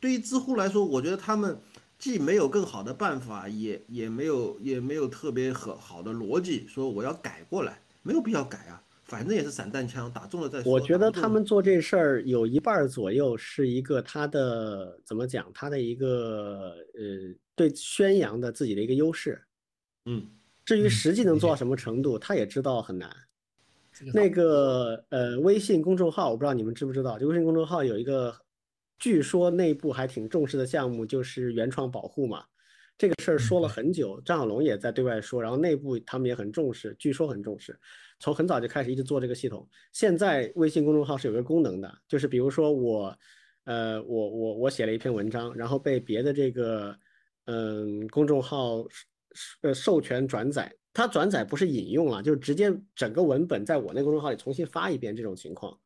对于知乎来说，我觉得他们既没有更好的办法，也也没有也没有特别好好的逻辑，说我要改过来，没有必要改啊，反正也是散弹枪，打中了再说。我觉得他们做这事儿有一半左右是一个他的怎么讲，他的一个呃对宣扬的自己的一个优势，嗯。至于实际能做到什么程度，他也知道很难，那个呃，微信公众号我不知道你们知不知道，就微信公众号有一个，据说内部还挺重视的项目，就是原创保护嘛。这个事儿说了很久，张小龙也在对外说，然后内部他们也很重视，据说很重视，从很早就开始一直做这个系统。现在微信公众号是有个功能的，就是比如说我，呃，我我我写了一篇文章，然后被别的这个嗯公众号呃授权转载，它转载不是引用了，就是直接整个文本在我那公众号里重新发一遍这种情况，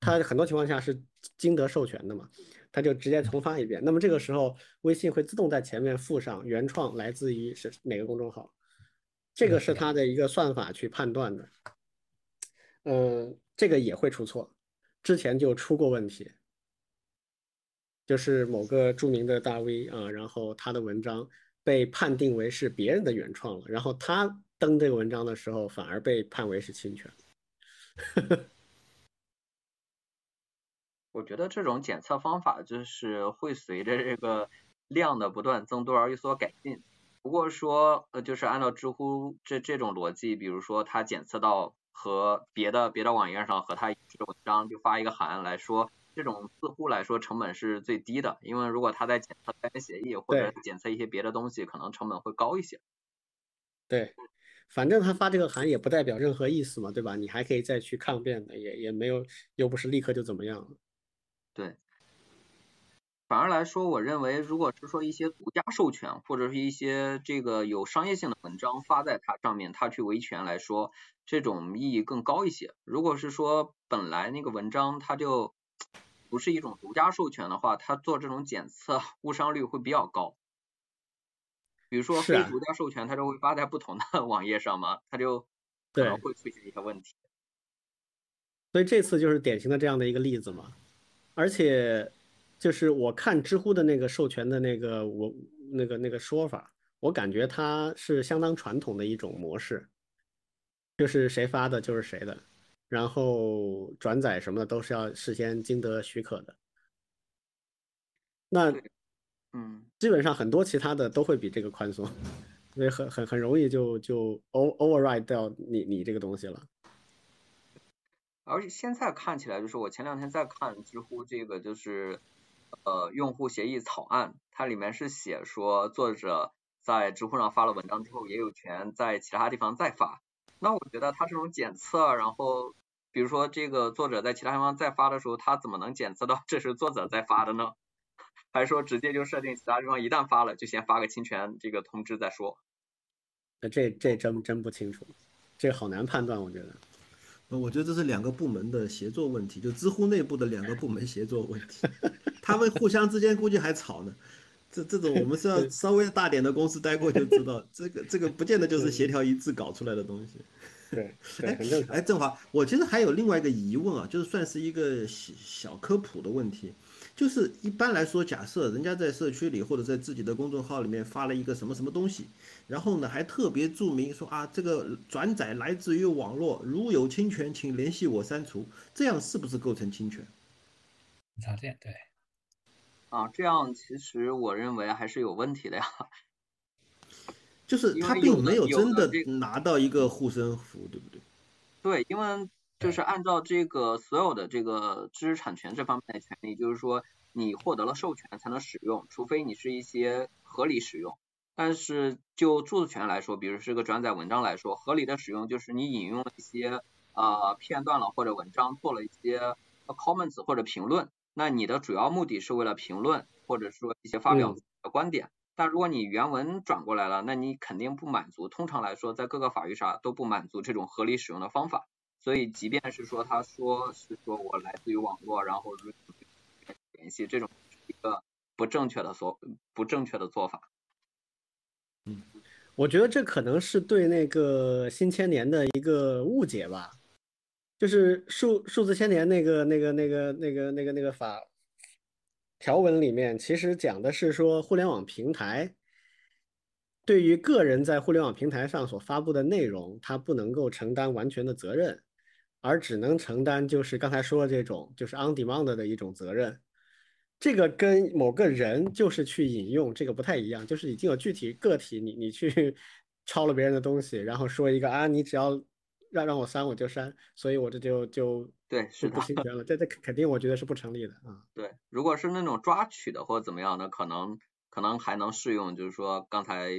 它很多情况下是经得授权的嘛。它就直接重发一遍，那么这个时候微信会自动在前面附上原创来自于是哪个公众号，这个是它的一个算法去判断的。嗯，这个也会出错，之前就出过问题，就是某个著名的大 V 啊，然后他的文章被判定为是别人的原创了，然后他登这个文章的时候反而被判为是侵权。我觉得这种检测方法就是会随着这个量的不断增多而有所改进。不过说，呃，就是按照知乎这这种逻辑，比如说它检测到和别的别的网页上和它一致文章，就发一个函来说，这种似乎来说成本是最低的。因为如果他在检测开源协议或者检测一些别的东西，可能成本会高一些。对，反正他发这个函也不代表任何意思嘛，对吧？你还可以再去抗辩的，也也没有，又不是立刻就怎么样。对，反而来说，我认为，如果是说一些独家授权或者是一些这个有商业性的文章发在它上面，它去维权来说，这种意义更高一些。如果是说本来那个文章它就不是一种独家授权的话，它做这种检测误伤率会比较高。比如说非独家授权，它就会发在不同的 网页上嘛，它就可能会出现一些问题。所以这次就是典型的这样的一个例子嘛。而且，就是我看知乎的那个授权的那个我那个那个说法，我感觉它是相当传统的一种模式，就是谁发的就是谁的，然后转载什么的都是要事先经得许可的。那，嗯，基本上很多其他的都会比这个宽松，所以很很很容易就就 override 掉你你这个东西了。而且现在看起来，就是我前两天在看知乎这个，就是呃用户协议草案，它里面是写说作者在知乎上发了文章之后，也有权在其他地方再发。那我觉得他这种检测，然后比如说这个作者在其他地方再发的时候，他怎么能检测到这是作者在发的呢？还是说直接就设定其他地方一旦发了，就先发个侵权这个通知再说？那这这真真不清楚，这好难判断，我觉得。呃，我觉得这是两个部门的协作问题，就知乎内部的两个部门协作问题，他们互相之间估计还吵呢。这这种我们是要 稍微大点的公司待过就知道，这个这个不见得就是协调一致搞出来的东西。对，哎哎，正华，我其实还有另外一个疑问啊，就是算是一个小小科普的问题。就是一般来说，假设人家在社区里或者在自己的公众号里面发了一个什么什么东西，然后呢还特别注明说啊，这个转载来自于网络，如有侵权，请联系我删除，这样是不是构成侵权？常见对。啊，这样其实我认为还是有问题的呀。就是他并没有真的拿到一个护身符，对不对？对，因为。就是按照这个所有的这个知识产权这方面的权利，就是说你获得了授权才能使用，除非你是一些合理使用。但是就著作权来说，比如是个转载文章来说，合理的使用就是你引用了一些呃片段了或者文章做了一些 comments 或者评论，那你的主要目的是为了评论或者说一些发表的观点。但如果你原文转过来了，那你肯定不满足。通常来说，在各个法律上都不满足这种合理使用的方法。所以，即便是说他说是说我来自于网络，然后联系，这种一个不正确的做不正确的做法。嗯，我觉得这可能是对那个新千年的一个误解吧。就是数数字千年那个那个那个那个那个那个法条文里面，其实讲的是说互联网平台对于个人在互联网平台上所发布的内容，它不能够承担完全的责任。而只能承担就是刚才说的这种就是 on demand 的一种责任，这个跟某个人就是去引用这个不太一样，就是已经有具体个体，你你去 抄了别人的东西，然后说一个啊，你只要让让我删我就删，所以我这就就对是不侵权了，这这肯定我觉得是不成立的啊。对，如果是那种抓取的或者怎么样的，可能可能还能适用，就是说刚才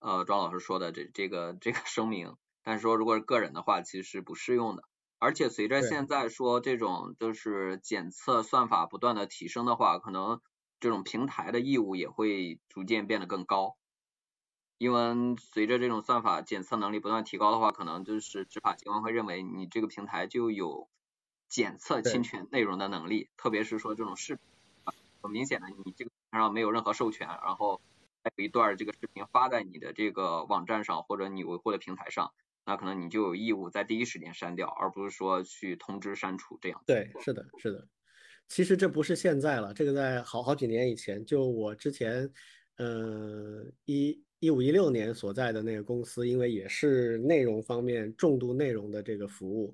呃庄老师说的这这个这个声明，但是说如果是个人的话，其实是不适用的。而且随着现在说这种就是检测算法不断的提升的话，可能这种平台的义务也会逐渐变得更高。因为随着这种算法检测能力不断提高的话，可能就是执法机关会认为你这个平台就有检测侵权内容的能力，特别是说这种视频，很明显的你这个上没有任何授权，然后还有一段这个视频发在你的这个网站上或者你维护的平台上，那可能你就有义务在第一时间删掉，而不是说去通知删除这样。对，是的，是的。其实这不是现在了，这个在好好几年以前，就我之前，呃，一。一五一六年所在的那个公司，因为也是内容方面重度内容的这个服务，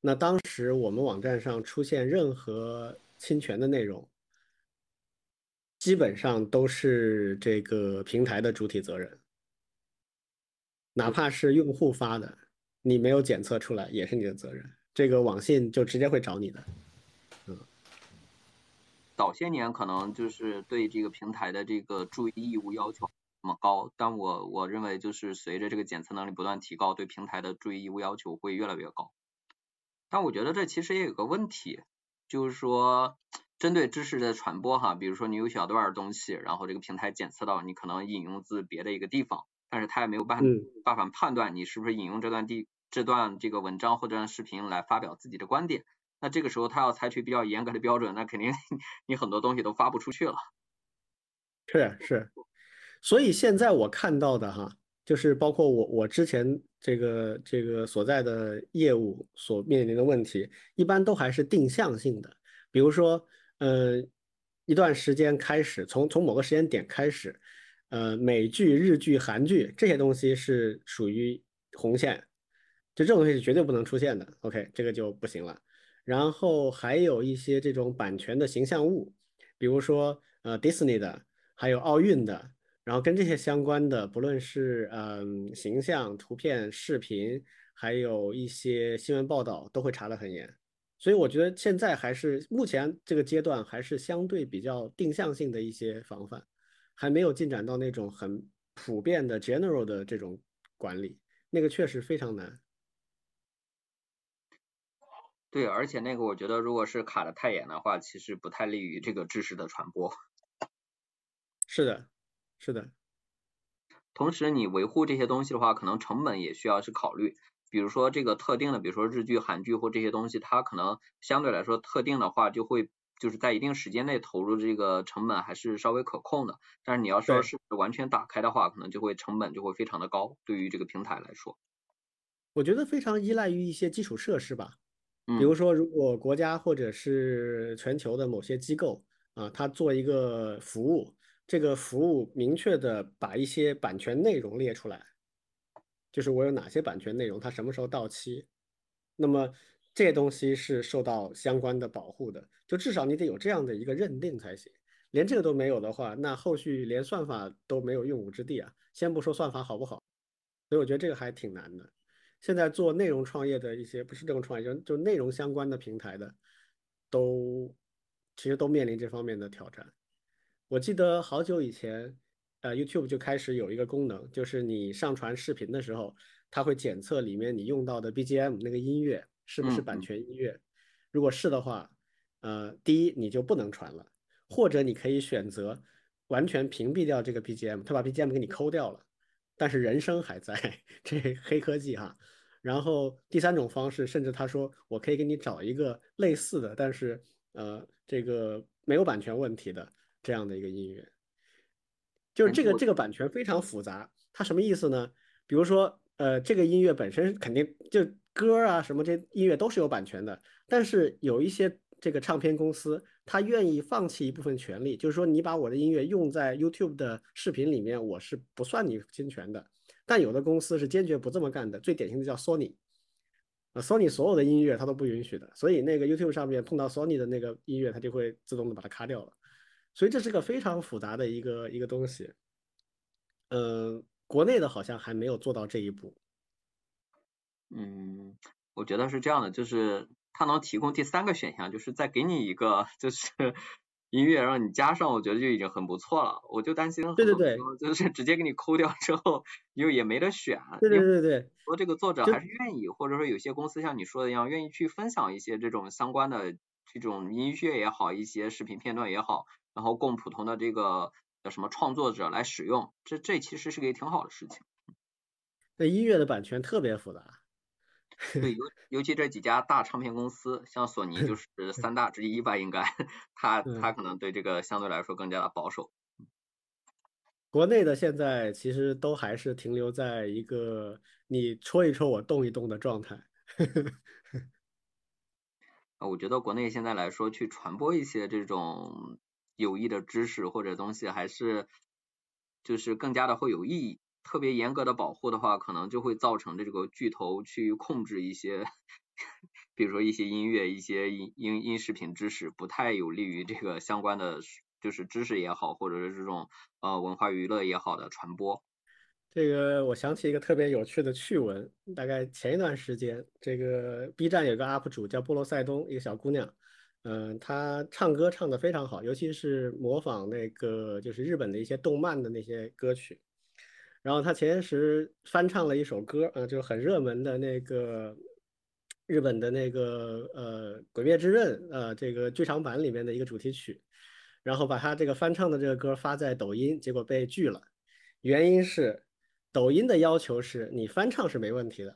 那当时我们网站上出现任何侵权的内容，基本上都是这个平台的主体责任，哪怕是用户发的，你没有检测出来也是你的责任，这个网信就直接会找你的。嗯，早些年可能就是对这个平台的这个注意义务要求。那么高，但我我认为就是随着这个检测能力不断提高，对平台的注意义务要求会越来越高。但我觉得这其实也有个问题，就是说针对知识的传播哈，比如说你有小段东西，然后这个平台检测到你可能引用自别的一个地方，但是他也没有办办法判断你是不是引用这段地这段这个文章或者视频来发表自己的观点。那这个时候他要采取比较严格的标准，那肯定 你很多东西都发不出去了。是是。所以现在我看到的哈，就是包括我我之前这个这个所在的业务所面临的问题，一般都还是定向性的。比如说，呃，一段时间开始，从从某个时间点开始，呃，美剧、日剧、韩剧这些东西是属于红线，就这种东西是绝对不能出现的。OK，这个就不行了。然后还有一些这种版权的形象物，比如说呃，Disney 的，还有奥运的。然后跟这些相关的，不论是嗯形象、图片、视频，还有一些新闻报道，都会查得很严。所以我觉得现在还是目前这个阶段，还是相对比较定向性的一些防范，还没有进展到那种很普遍的 general 的这种管理，那个确实非常难。对，而且那个我觉得，如果是卡的太严的话，其实不太利于这个知识的传播。是的。是的，同时你维护这些东西的话，可能成本也需要去考虑。比如说这个特定的，比如说日剧、韩剧或这些东西，它可能相对来说特定的话，就会就是在一定时间内投入这个成本还是稍微可控的。但是你要说是完全打开的话，可能就会成本就会非常的高，对于这个平台来说。我觉得非常依赖于一些基础设施吧，比如说如果国家或者是全球的某些机构啊，它做一个服务。这个服务明确的把一些版权内容列出来，就是我有哪些版权内容，它什么时候到期，那么这些东西是受到相关的保护的，就至少你得有这样的一个认定才行。连这个都没有的话，那后续连算法都没有用武之地啊。先不说算法好不好，所以我觉得这个还挺难的。现在做内容创业的一些，不是内容创业，就就内容相关的平台的，都其实都面临这方面的挑战。我记得好久以前，呃，YouTube 就开始有一个功能，就是你上传视频的时候，它会检测里面你用到的 BGM 那个音乐是不是版权音乐。如果是的话，呃，第一你就不能传了，或者你可以选择完全屏蔽掉这个 BGM，它把 BGM 给你抠掉了，但是人声还在，这黑科技哈。然后第三种方式，甚至他说我可以给你找一个类似的，但是呃，这个没有版权问题的。这样的一个音乐，就是这个这个版权非常复杂，它什么意思呢？比如说，呃，这个音乐本身肯定就歌啊什么这音乐都是有版权的，但是有一些这个唱片公司，他愿意放弃一部分权利，就是说你把我的音乐用在 YouTube 的视频里面，我是不算你侵权的。但有的公司是坚决不这么干的，最典型的叫 Sony，啊，Sony 所有的音乐它都不允许的，所以那个 YouTube 上面碰到 Sony 的那个音乐，它就会自动的把它卡掉了。所以这是个非常复杂的一个一个东西，呃，国内的好像还没有做到这一步。嗯，我觉得是这样的，就是它能提供第三个选项，就是再给你一个就是 音乐让你加上，我觉得就已经很不错了。我就担心对对对，就是直接给你抠掉之后，又也没得选。对对对对，说这个作者还是愿意，或者说有些公司像你说的一样，愿意去分享一些这种相关的这种音乐也好，一些视频片段也好，然后供普通的这个叫什么创作者来使用，这这其实是个挺好的事情。那音乐的版权特别复杂，对，尤尤其这几家大唱片公司，像索尼就 是三大之一吧，应该，他他可能对这个相对来说更加的保守。国内的现在其实都还是停留在一个你戳一戳我动一动的状态。啊，我觉得国内现在来说去传播一些这种有益的知识或者东西，还是就是更加的会有意义。特别严格的保护的话，可能就会造成这个巨头去控制一些，比如说一些音乐、一些音音音视频知识，不太有利于这个相关的，就是知识也好，或者是这种呃文化娱乐也好的传播。这个我想起一个特别有趣的趣闻，大概前一段时间，这个 B 站有个 UP 主叫波罗塞冬，一个小姑娘，嗯，他唱歌唱得非常好，尤其是模仿那个就是日本的一些动漫的那些歌曲。然后他前时翻唱了一首歌，啊，就是很热门的那个日本的那个呃《鬼灭之刃》呃这个剧场版里面的一个主题曲，然后把他这个翻唱的这个歌发在抖音，结果被拒了。原因是抖音的要求是你翻唱是没问题的，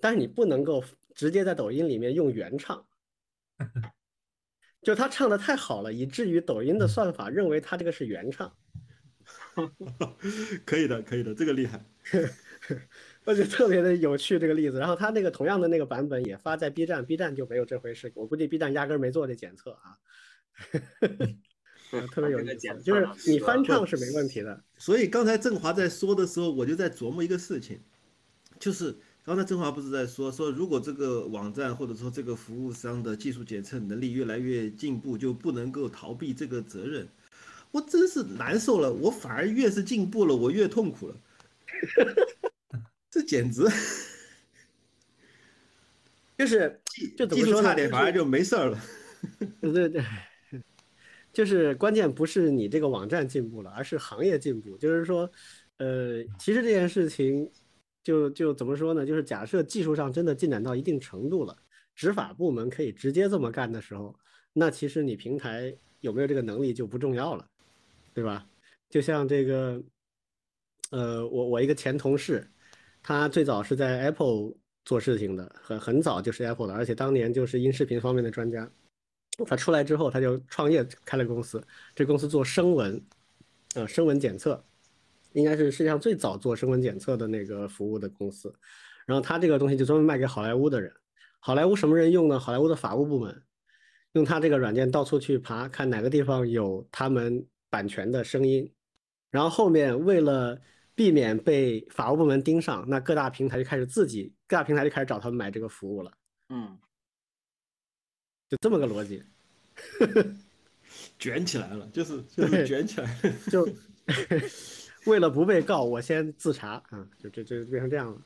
但是你不能够直接在抖音里面用原唱，就他唱的太好了，以至于抖音的算法认为他这个是原唱。可以的，可以的，这个厉害，我觉得特别的有趣这个例子。然后他那个同样的那个版本也发在 B 站，B 站就没有这回事。我估计 B 站压根没做这检测啊。特别有意思，就是你翻唱是没问题的。所以刚才振华在说的时候，我就在琢磨一个事情，就是刚才振华不是在说说，如果这个网站或者说这个服务商的技术检测能力越来越进步，就不能够逃避这个责任。我真是难受了，我反而越是进步了，我越痛苦了。这简直 就是就技术差点，反而就没事儿了。对对对，就是关键不是你这个网站进步了，而是行业进步。就是说，呃，其实这件事情就就怎么说呢？就是假设技术上真的进展到一定程度了，执法部门可以直接这么干的时候，那其实你平台有没有这个能力就不重要了。对吧？就像这个，呃，我我一个前同事，他最早是在 Apple 做事情的，很很早就是 Apple 的，而且当年就是音视频方面的专家。他出来之后，他就创业开了公司，这公司做声纹，呃，声纹检测，应该是世界上最早做声纹检测的那个服务的公司。然后他这个东西就专门卖给好莱坞的人，好莱坞什么人用呢？好莱坞的法务部门用他这个软件到处去爬，看哪个地方有他们。版权的声音，然后后面为了避免被法务部门盯上，那各大平台就开始自己，各大平台就开始找他们买这个服务了。嗯，就这么个逻辑，卷起来了，就是就是卷起来了，就 为了不被告，我先自查啊，就就就变成这样了。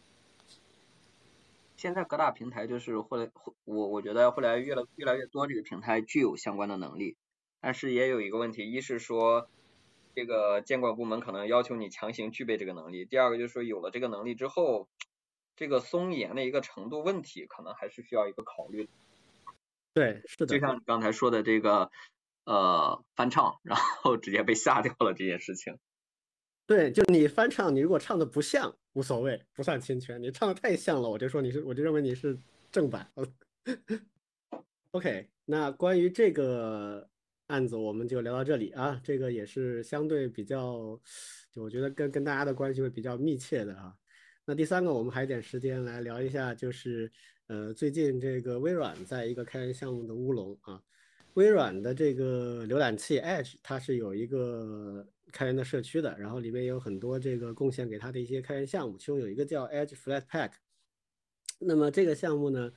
现在各大平台就是会，我我觉得后来越来越来越多这个平台具有相关的能力。但是也有一个问题，一是说这个监管部门可能要求你强行具备这个能力，第二个就是说有了这个能力之后，这个松严的一个程度问题，可能还是需要一个考虑。对，是的。就像你刚才说的这个呃翻唱，然后直接被下掉了这件事情。对，就你翻唱，你如果唱的不像无所谓，不算侵权；你唱的太像了，我就说你是，我就认为你是正版。OK，那关于这个。案子我们就聊到这里啊，这个也是相对比较，就我觉得跟跟大家的关系会比较密切的啊。那第三个，我们还有点时间来聊一下，就是呃，最近这个微软在一个开源项目的乌龙啊。微软的这个浏览器 Edge 它是有一个开源的社区的，然后里面有很多这个贡献给他的一些开源项目，其中有一个叫 Edge Flatpak。那么这个项目呢，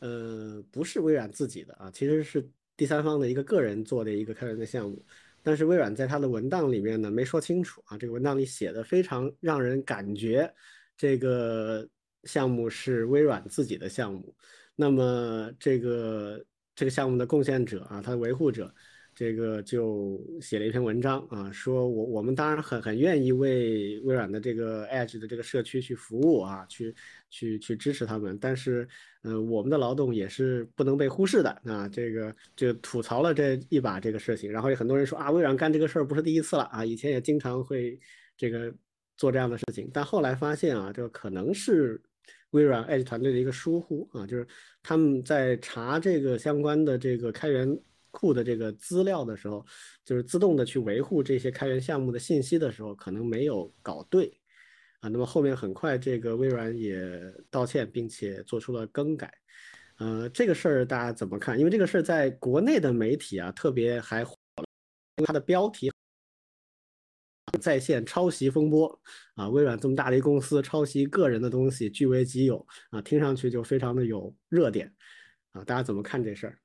呃，不是微软自己的啊，其实是。第三方的一个个人做的一个开源的项目，但是微软在它的文档里面呢没说清楚啊，这个文档里写的非常让人感觉这个项目是微软自己的项目，那么这个这个项目的贡献者啊，他的维护者。这个就写了一篇文章啊，说我我们当然很很愿意为微软的这个 Edge 的这个社区去服务啊，去去去支持他们，但是嗯，我们的劳动也是不能被忽视的啊。这个就吐槽了这一把这个事情，然后有很多人说啊，微软干这个事儿不是第一次了啊，以前也经常会这个做这样的事情，但后来发现啊，这个可能是微软 Edge 团队的一个疏忽啊，就是他们在查这个相关的这个开源。库的这个资料的时候，就是自动的去维护这些开源项目的信息的时候，可能没有搞对啊。那么后面很快，这个微软也道歉，并且做出了更改。呃，这个事儿大家怎么看？因为这个事儿在国内的媒体啊，特别还火了，因为它的标题在线抄袭风波啊，微软这么大的一公司抄袭个人的东西据为己有啊，听上去就非常的有热点啊。大家怎么看这事儿？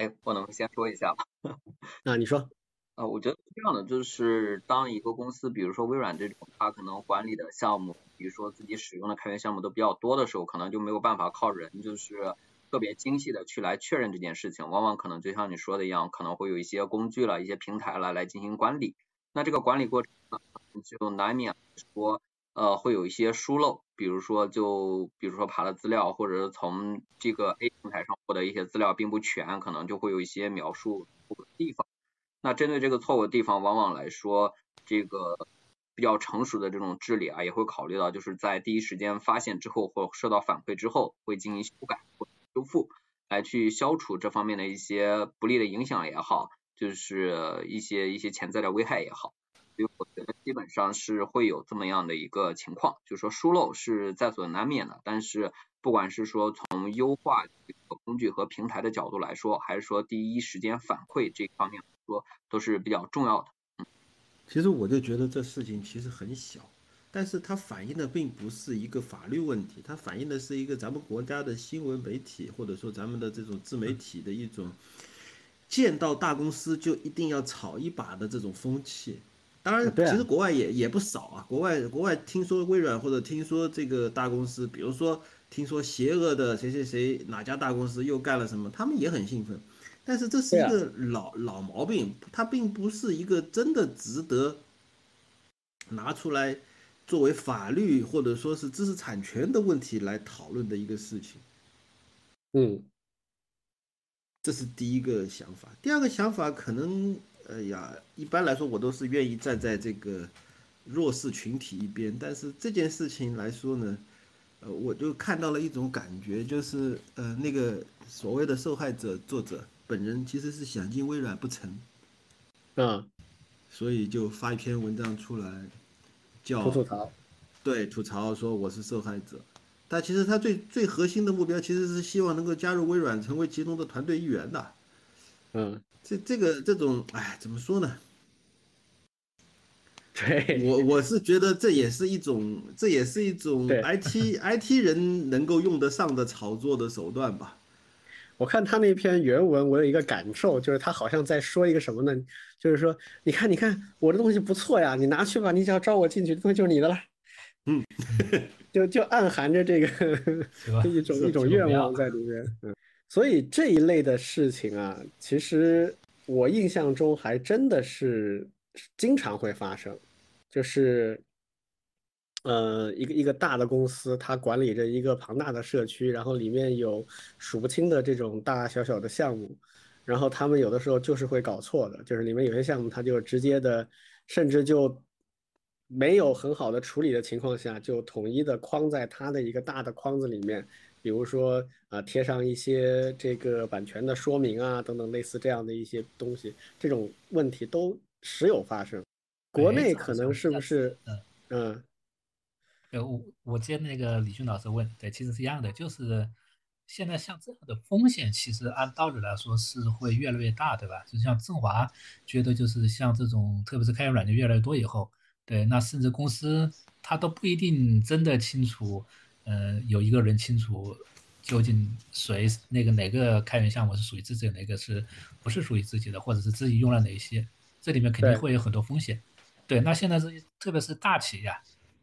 哎，我能先说一下吗？那，你说。呃，我觉得是这样的就是当一个公司，比如说微软这种，它可能管理的项目，比如说自己使用的开源项目都比较多的时候，可能就没有办法靠人，就是特别精细的去来确认这件事情。往往可能就像你说的一样，可能会有一些工具了、一些平台了来进行管理。那这个管理过程呢，就难免说。呃，会有一些疏漏，比如说就比如说爬了资料，或者是从这个 A 平台上获得一些资料并不全，可能就会有一些描述错误的地方。那针对这个错误的地方，往往来说，这个比较成熟的这种治理啊，也会考虑到，就是在第一时间发现之后或收到反馈之后，会进行修改或修复，来去消除这方面的一些不利的影响也好，就是一些一些潜在的危害也好。所以我觉得基本上是会有这么样的一个情况，就是说疏漏是在所难免的。但是不管是说从优化工具和平台的角度来说，还是说第一时间反馈这方面说，都是比较重要的。嗯，其实我就觉得这事情其实很小，但是它反映的并不是一个法律问题，它反映的是一个咱们国家的新闻媒体或者说咱们的这种自媒体的一种见到大公司就一定要炒一把的这种风气。当然，其实国外也也不少啊。国外国外听说微软或者听说这个大公司，比如说听说邪恶的谁谁谁哪家大公司又干了什么，他们也很兴奋。但是这是一个老老毛病，它并不是一个真的值得拿出来作为法律或者说是知识产权的问题来讨论的一个事情。嗯，这是第一个想法。第二个想法可能。哎呀，一般来说我都是愿意站在这个弱势群体一边，但是这件事情来说呢，呃，我就看到了一种感觉，就是呃，那个所谓的受害者作者本人其实是想进微软不成，嗯，所以就发一篇文章出来，叫吐槽，对，吐槽说我是受害者，但其实他最最核心的目标其实是希望能够加入微软，成为其中的团队一员的，嗯。这这个这种，哎，怎么说呢？对我我是觉得这也是一种，这也是一种 IT IT 人能够用得上的炒作的手段吧。我看他那篇原文，我有一个感受，就是他好像在说一个什么呢？就是说，你看，你看，我的东西不错呀，你拿去吧，你只要招我进去，这东西就是你的了。嗯，就就暗含着这个 一种一种愿望在里面。嗯。所以这一类的事情啊，其实我印象中还真的是经常会发生，就是，呃，一个一个大的公司，它管理着一个庞大的社区，然后里面有数不清的这种大大小小的项目，然后他们有的时候就是会搞错的，就是里面有些项目，它就直接的，甚至就没有很好的处理的情况下，就统一的框在它的一个大的框子里面。比如说啊，贴上一些这个版权的说明啊，等等类似这样的一些东西，这种问题都时有发生。国内可能是不是？嗯嗯。呃，我我接那个李俊老师问，对，其实是一样的，就是现在像这样的风险，其实按道理来说是会越来越大，对吧？就像振华觉得，就是像这种，特别是开源软件越来越多以后，对，那甚至公司他都不一定真的清楚。嗯，有一个人清楚究竟谁那个哪个开源项目是属于自己的，哪个是不是属于自己的，或者是自己用了哪些，这里面肯定会有很多风险。对，那现在是特别是大企业，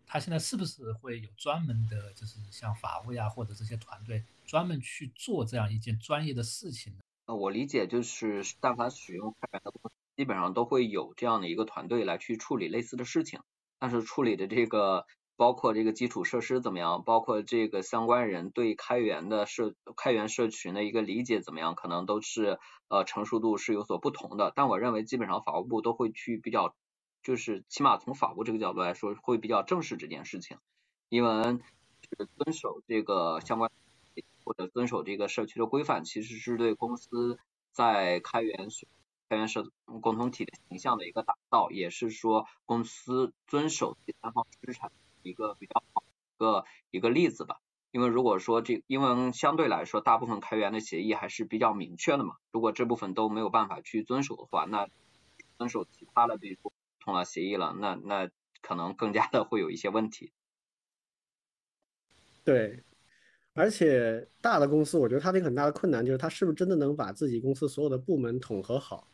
他现在是不是会有专门的，就是像法务呀或者这些团队专门去做这样一件专业的事情呢？呃，我理解就是，但凡使用开源的公司，基本上都会有这样的一个团队来去处理类似的事情，但是处理的这个包括这个基础设施怎么样，包括这个相关人对开源的社开源社群的一个理解怎么样，可能都是呃成熟度是有所不同的。但我认为基本上法务部都会去比较。就是起码从法务这个角度来说，会比较正视这件事情，因为遵守这个相关或者遵守这个社区的规范，其实是对公司在开源开源社共同体的形象的一个打造，也是说公司遵守第三方知识产权一个比较好一个一个例子吧。因为如果说这，因为相对来说，大部分开源的协议还是比较明确的嘛，如果这部分都没有办法去遵守的话，那遵守其他的比如说。通了协议了，那那可能更加的会有一些问题。对，而且大的公司，我觉得它的一个很大的困难就是，它是不是真的能把自己公司所有的部门统合好？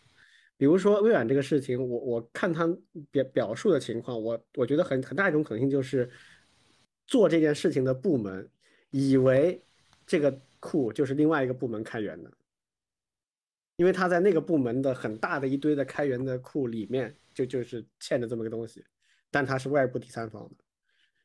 比如说微软这个事情，我我看他表表述的情况，我我觉得很很大一种可能性就是，做这件事情的部门以为这个库就是另外一个部门开源的，因为他在那个部门的很大的一堆的开源的库里面。就就是欠着这么个东西，但它是外部第三方的，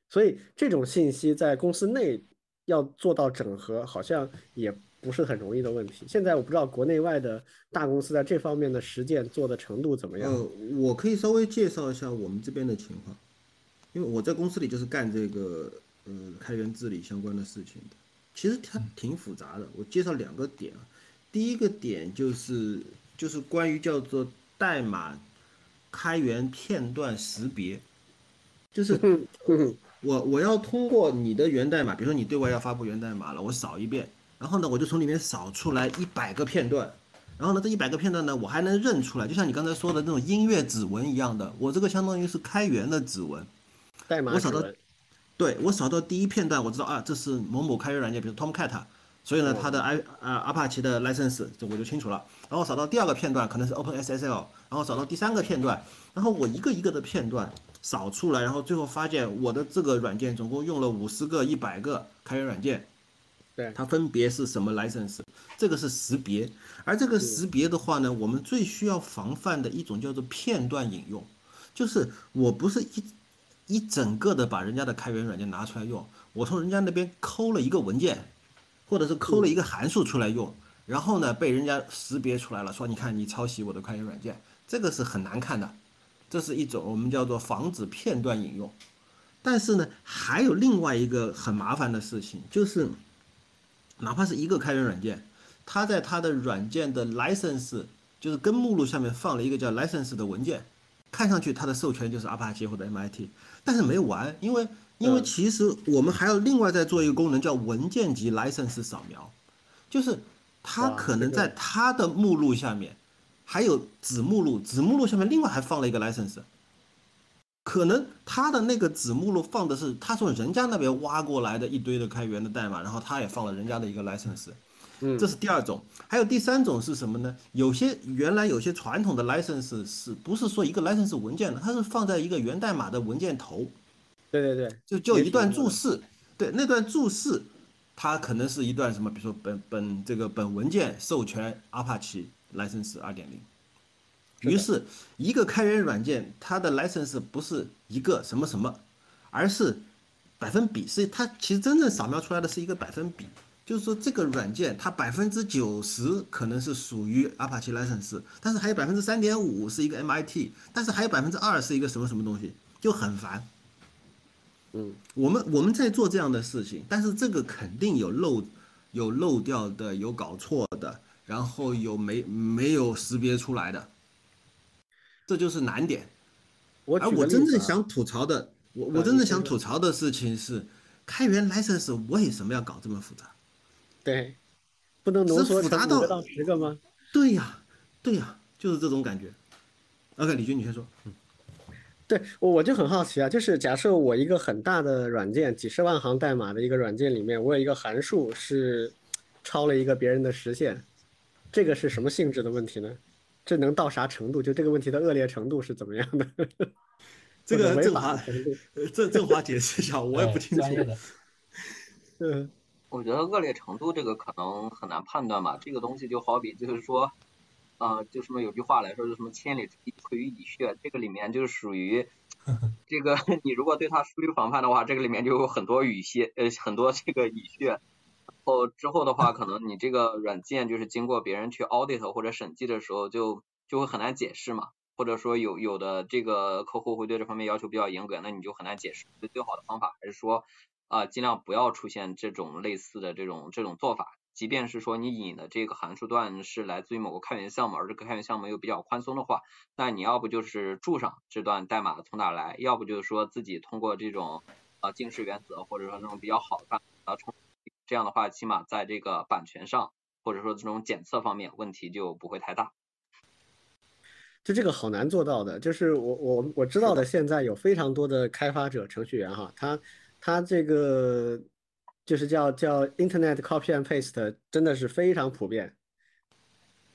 所以这种信息在公司内要做到整合，好像也不是很容易的问题。现在我不知道国内外的大公司在这方面的实践做的程度怎么样。呃，我可以稍微介绍一下我们这边的情况，因为我在公司里就是干这个呃开源治理相关的事情的。其实它挺复杂的，我介绍两个点啊。第一个点就是就是关于叫做代码。开源片段识别，就是我我要通过你的源代码，比如说你对外要发布源代码了，我扫一遍，然后呢，我就从里面扫出来一百个片段，然后呢，这一百个片段呢，我还能认出来，就像你刚才说的那种音乐指纹一样的，我这个相当于是开源的指纹，代码。我扫到，对我扫到第一片段，我知道啊，这是某某开源软件，比如 Tomcat，所以呢，它的 i 啊阿帕奇的 license 这我就清楚了，然后扫到第二个片段可能是 OpenSSL。然后扫到第三个片段，然后我一个一个的片段扫出来，然后最后发现我的这个软件总共用了五十个、一百个开源软件，对，它分别是什么 license，这个是识别。而这个识别的话呢，我们最需要防范的一种叫做片段引用，就是我不是一一整个的把人家的开源软件拿出来用，我从人家那边抠了一个文件，或者是抠了一个函数出来用，然后呢被人家识别出来了，说你看你抄袭我的开源软件。这个是很难看的，这是一种我们叫做防止片段引用。但是呢，还有另外一个很麻烦的事情，就是哪怕是一个开源软件，它在它的软件的 license 就是根目录下面放了一个叫 license 的文件，看上去它的授权就是 Apache 或者 MIT，但是没完，因为因为其实我们还要另外再做一个功能叫文件级 license 扫描，就是它可能在它的目录下面。还有子目录，子目录下面另外还放了一个 license，可能他的那个子目录放的是他从人家那边挖过来的一堆的开源的代码，然后他也放了人家的一个 license，嗯，这是第二种。还有第三种是什么呢？有些原来有些传统的 license 是不是说一个 license 文件呢？它是放在一个源代码的文件头，对对对，就就一段注释，对那段注释，它可能是一段什么？比如说本本这个本文件授权 Apache。license 二点零，于是一个开源软件，它的 license 不是一个什么什么，而是百分比，是它其实真正扫描出来的是一个百分比，就是说这个软件它百分之九十可能是属于 Apache license，但是还有百分之三点五是一个 MIT，但是还有百分之二是一个什么什么东西，就很烦。嗯，我们我们在做这样的事情，但是这个肯定有漏有漏掉的，有搞错的。然后有没没有识别出来的，这就是难点。而我真正想吐槽的，我我真正想吐槽的事情是，开源 license 为什么要搞这么复杂？对，不能浓缩成五个到十个吗？对呀，对呀，就是这种感觉。OK，李军，你先说。嗯，对我我就很好奇啊，就是假设我一个很大的软件，几十万行代码的一个软件里面，我有一个函数是超了一个别人的实现。这个是什么性质的问题呢？这能到啥程度？就这个问题的恶劣程度是怎么样的？这个振华，郑郑华解释一下，我也不清楚。嗯，我觉得恶劣程度这个可能很难判断吧。这个东西就好比就是说，呃，就什么有句话来说，就什么千里之堤溃于蚁穴，这个里面就属于 这个你如果对它疏于防范的话，这个里面就有很多蚁穴，呃，很多这个蚁穴。后之后的话，可能你这个软件就是经过别人去 audit 或者审计的时候，就就会很难解释嘛。或者说有有的这个客户会对这方面要求比较严格，那你就很难解释。最好的方法还是说啊，尽量不要出现这种类似的这种这种做法。即便是说你引的这个函数段是来自于某个开源项目，而这个开源项目又比较宽松的话，那你要不就是注上这段代码从哪来，要不就是说自己通过这种啊近视原则，或者说那种比较好的办法。这样的话，起码在这个版权上，或者说这种检测方面，问题就不会太大。就这个好难做到的，就是我我我知道的，现在有非常多的开发者程序员哈，他他这个就是叫叫 Internet copy and paste，真的是非常普遍，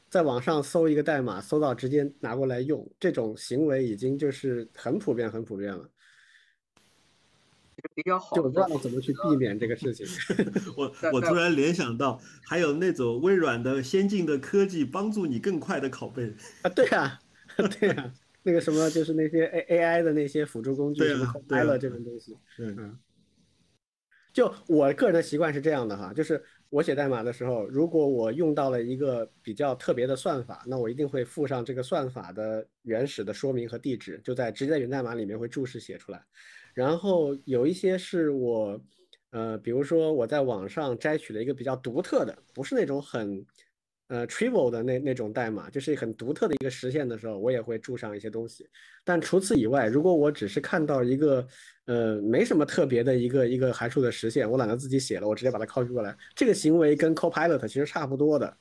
在网上搜一个代码，搜到直接拿过来用，这种行为已经就是很普遍很普遍了。比较好，就不知道怎么去避免这个事情。我我突然联想到，还有那种微软的先进的科技，帮助你更快的拷贝啊，对啊。对啊，那个什么，就是那些 A A I 的那些辅助工具，什么 Copilot 这种东西。嗯，就我个人的习惯是这样的哈，就是我写代码的时候，如果我用到了一个比较特别的算法，那我一定会附上这个算法的原始的说明和地址，就在直接在源代码里面会注释写出来。然后有一些是我，呃，比如说我在网上摘取了一个比较独特的，不是那种很。呃，trivial 的那那种代码，就是很独特的一个实现的时候，我也会注上一些东西。但除此以外，如果我只是看到一个呃没什么特别的一个一个函数的实现，我懒得自己写了，我直接把它 copy 过来，这个行为跟 Copilot 其实差不多的。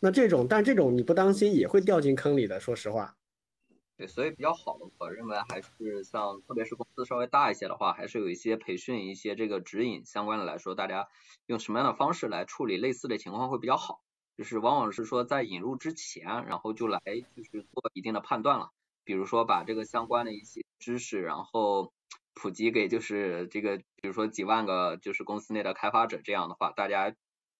那这种，但这种你不当心也会掉进坑里的，说实话。对，所以比较好的，我认为还是像特别是公司稍微大一些的话，还是有一些培训一些这个指引相关的来说，大家用什么样的方式来处理类似的情况会比较好。就是往往是说在引入之前，然后就来就是做一定的判断了，比如说把这个相关的一些知识，然后普及给就是这个，比如说几万个就是公司内的开发者，这样的话，大家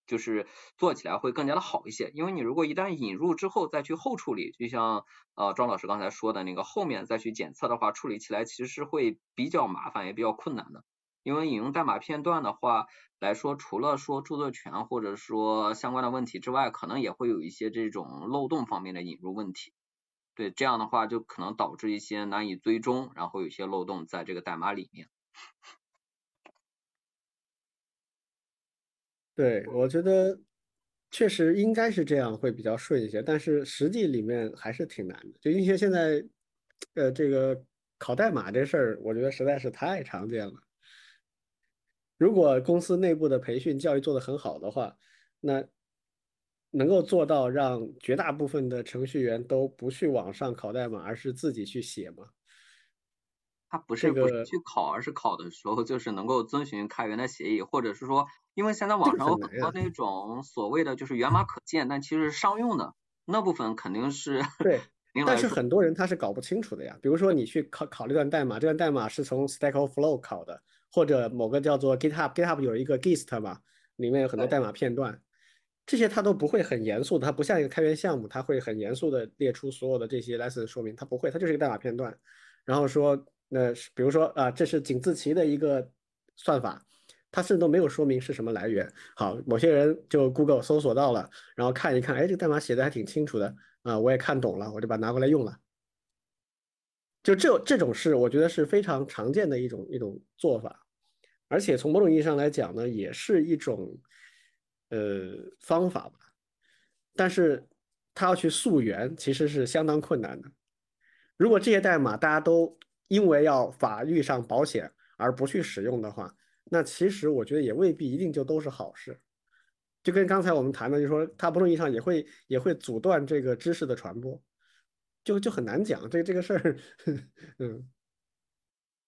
就是做起来会更加的好一些。因为你如果一旦引入之后再去后处理，就像呃庄老师刚才说的那个后面再去检测的话，处理起来其实是会比较麻烦，也比较困难的。因为引用代码片段的话来说，除了说著作权或者说相关的问题之外，可能也会有一些这种漏洞方面的引入问题。对，这样的话就可能导致一些难以追踪，然后有些漏洞在这个代码里面。对，我觉得确实应该是这样会比较顺一些，但是实际里面还是挺难的。就因为现在呃这个考代码这事儿，我觉得实在是太常见了。如果公司内部的培训教育做得很好的话，那能够做到让绝大部分的程序员都不去网上考代码，而是自己去写吗？他不是不去考，而是考的时候就是能够遵循开源的协议，或者是说，因为现在网上有很多那种所谓的就是源码可见，但其实是商用的那部分肯定是对，但是很多人他是搞不清楚的呀。比如说你去考考这段代码，这段代码是从 Stack Overflow 考的。或者某个叫做 GitHub，GitHub 有一个 Gist 嘛，里面有很多代码片段，这些他都不会很严肃的，它不像一个开源项目，他会很严肃的列出所有的这些 lesson 说明，他不会，他就是一个代码片段，然后说，那是比如说啊，这是井字棋的一个算法，它甚至都没有说明是什么来源。好，某些人就 Google 搜索到了，然后看一看，哎，这个代码写的还挺清楚的啊，我也看懂了，我就把它拿过来用了。就这这种事我觉得是非常常见的一种一种做法。而且从某种意义上来讲呢，也是一种呃方法吧，但是他要去溯源，其实是相当困难的。如果这些代码大家都因为要法律上保险而不去使用的话，那其实我觉得也未必一定就都是好事。就跟刚才我们谈的，就说它某种意义上也会也会阻断这个知识的传播，就就很难讲这这个事儿，嗯。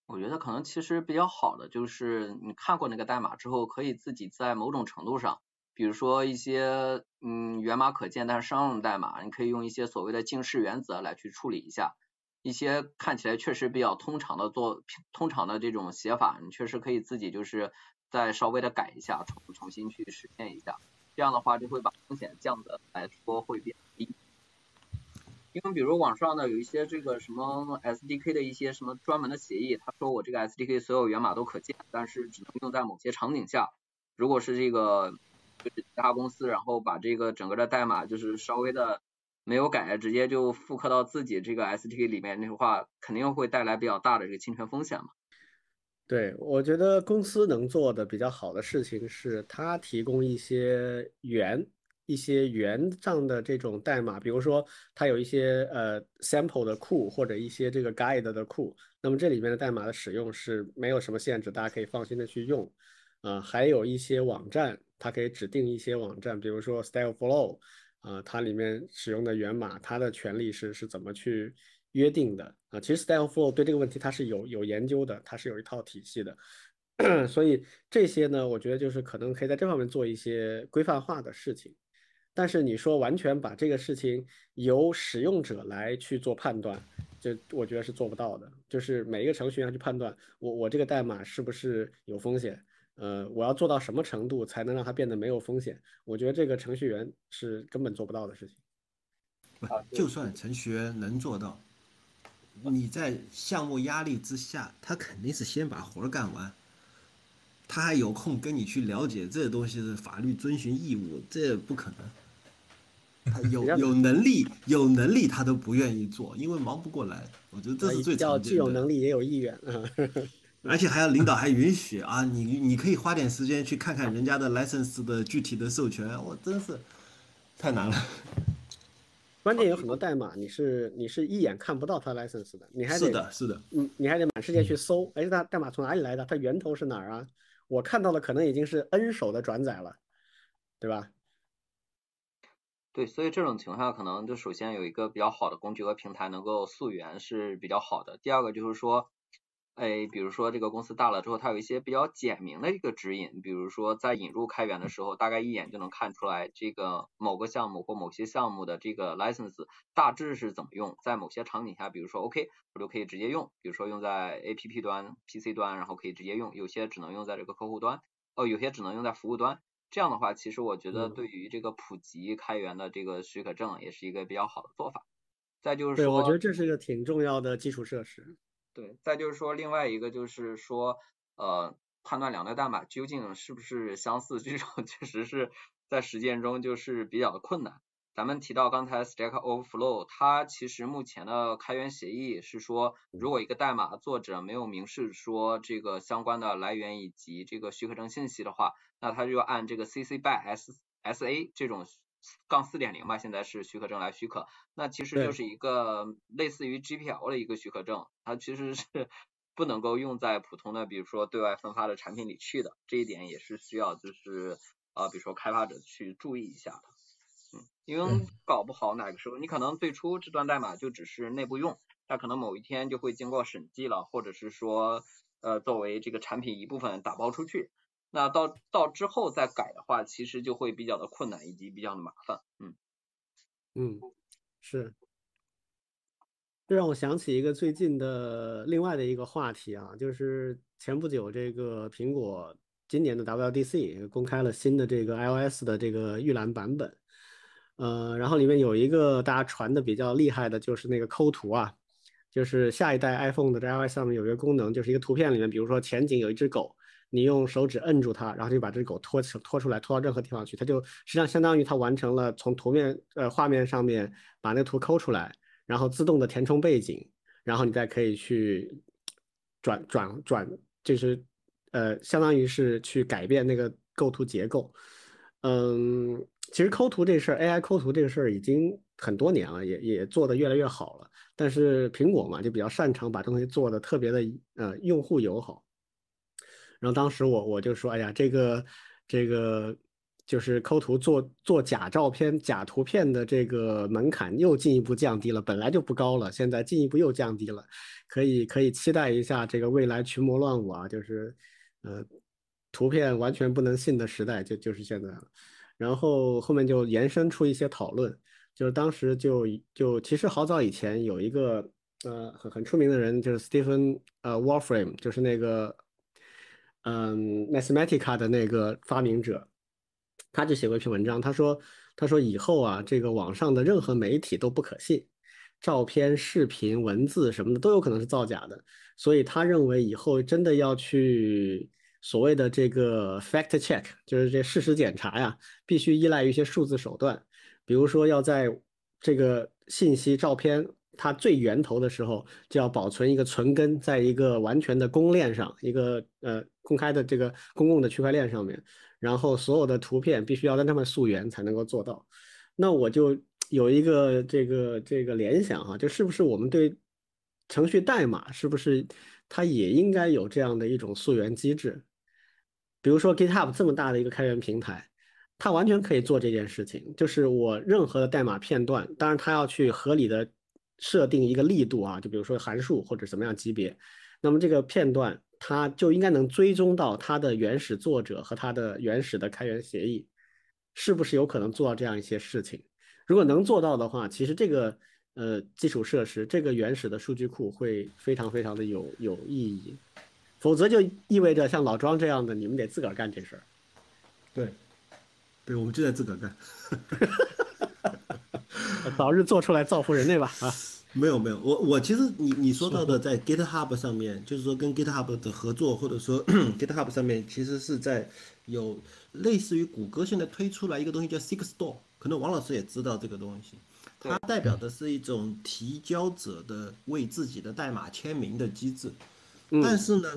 我觉得可能其实比较好的就是你看过那个代码之后，可以自己在某种程度上，比如说一些嗯源码可见但是商用代码，你可以用一些所谓的近视原则来去处理一下。一些看起来确实比较通常的做通常的这种写法，你确实可以自己就是再稍微的改一下，重重新去实现一下，这样的话就会把风险降的来说会比较低。因为比如网上呢有一些这个什么 SDK 的一些什么专门的协议，他说我这个 SDK 所有源码都可见，但是只能用在某些场景下。如果是这个就是其他公司，然后把这个整个的代码就是稍微的没有改，直接就复刻到自己这个 SDK 里面，那话肯定会带来比较大的这个侵权风险嘛。对，我觉得公司能做的比较好的事情是，它提供一些源。一些原上的这种代码，比如说它有一些呃 sample 的库或者一些这个 guide 的库，那么这里面的代码的使用是没有什么限制，大家可以放心的去用。啊，还有一些网站，它可以指定一些网站，比如说 Styleflow，啊，它里面使用的源码，它的权利是是怎么去约定的？啊，其实 Styleflow 对这个问题它是有有研究的，它是有一套体系的。所以这些呢，我觉得就是可能可以在这方面做一些规范化的事情。但是你说完全把这个事情由使用者来去做判断，这我觉得是做不到的。就是每一个程序员去判断我我这个代码是不是有风险，呃，我要做到什么程度才能让它变得没有风险？我觉得这个程序员是根本做不到的事情。不，就算程序员能做到，你在项目压力之下，他肯定是先把活儿干完。他还有空跟你去了解这东西的法律遵循义务，这不可能。他有有能力有能力他都不愿意做，因为忙不过来。我觉得这是最常见的。既有能力也有意愿啊，而且还要领导还允许啊，你你可以花点时间去看看人家的 license 的具体的授权，我真是太难了。关键有很多代码你是你是一眼看不到它 license 的，你还得是的是的，嗯，你还得满世界去搜，哎，它代码从哪里来的？它源头是哪儿啊？我看到的可能已经是 N 手的转载了，对吧？对，所以这种情况下，可能就首先有一个比较好的工具和平台能够溯源是比较好的。第二个就是说，哎，比如说这个公司大了之后，它有一些比较简明的一个指引，比如说在引入开源的时候，大概一眼就能看出来这个某个项目或某些项目的这个 license 大致是怎么用，在某些场景下，比如说 OK，我就可以直接用，比如说用在 APP 端、PC 端，然后可以直接用，有些只能用在这个客户端，哦，有些只能用在服务端。这样的话，其实我觉得对于这个普及开源的这个许可证也是一个比较好的做法。再就是说，对，我觉得这是一个挺重要的基础设施。对，再就是说，另外一个就是说，呃，判断两代代码究竟是不是相似，这种 确实是在实践中就是比较的困难。咱们提到刚才 Stack Overflow，它其实目前的开源协议是说，如果一个代码作者没有明示说这个相关的来源以及这个许可证信息的话，那他就要按这个 CC by S S A 这种杠四点零吧，现在是许可证来许可，那其实就是一个类似于 GPL 的一个许可证，它其实是 不能够用在普通的比如说对外分发的产品里去的，这一点也是需要就是呃比如说开发者去注意一下的。嗯，因为搞不好哪个时候，你可能最初这段代码就只是内部用，它可能某一天就会经过审计了，或者是说呃作为这个产品一部分打包出去，那到到之后再改的话，其实就会比较的困难以及比较的麻烦。嗯嗯，是，这让我想起一个最近的另外的一个话题啊，就是前不久这个苹果今年的 WDC 公开了新的这个 iOS 的这个预览版本。呃，然后里面有一个大家传的比较厉害的，就是那个抠图啊，就是下一代 iPhone 的这 iOS 上面有一个功能，就是一个图片里面，比如说前景有一只狗，你用手指摁住它，然后就把这只狗拖拖出来，拖到任何地方去，它就实际上相当于它完成了从图面呃画面上面把那个图抠出来，然后自动的填充背景，然后你再可以去转转转，就是呃相当于是去改变那个构图结构，嗯。其实抠图这事儿，AI 抠图这个事儿已经很多年了，也也做得越来越好了。但是苹果嘛，就比较擅长把东西做的特别的呃用户友好。然后当时我我就说，哎呀，这个这个就是抠图做做假照片、假图片的这个门槛又进一步降低了，本来就不高了，现在进一步又降低了，可以可以期待一下这个未来群魔乱舞啊，就是呃图片完全不能信的时代就就是现在了。然后后面就延伸出一些讨论，就是当时就就其实好早以前有一个呃很很出名的人，就是 Stephen 呃 Wolfram，就是那个嗯 Mathematica 的那个发明者，他就写过一篇文章，他说他说以后啊，这个网上的任何媒体都不可信，照片、视频、文字什么的都有可能是造假的，所以他认为以后真的要去所谓的这个 fact check，就是这事实检查呀，必须依赖于一些数字手段，比如说要在这个信息照片。它最源头的时候就要保存一个存根，在一个完全的公链上，一个呃公开的这个公共的区块链上面，然后所有的图片必须要让他们溯源才能够做到。那我就有一个这个这个联想哈，就是不是我们对程序代码是不是它也应该有这样的一种溯源机制？比如说 GitHub 这么大的一个开源平台，它完全可以做这件事情，就是我任何的代码片段，当然它要去合理的。设定一个力度啊，就比如说函数或者什么样级别，那么这个片段它就应该能追踪到它的原始作者和它的原始的开源协议，是不是有可能做到这样一些事情？如果能做到的话，其实这个呃基础设施，这个原始的数据库会非常非常的有有意义，否则就意味着像老庄这样的，你们得自个儿干这事儿。对，对，我们就在自个儿干。早日做出来造福人类吧！啊，没有没有，我我其实你你说到的在 GitHub 上面，就是说跟 GitHub 的合作，或者说 GitHub 上面其实是在有类似于谷歌现在推出来一个东西叫 Six Store，可能王老师也知道这个东西，它代表的是一种提交者的为自己的代码签名的机制，但是呢，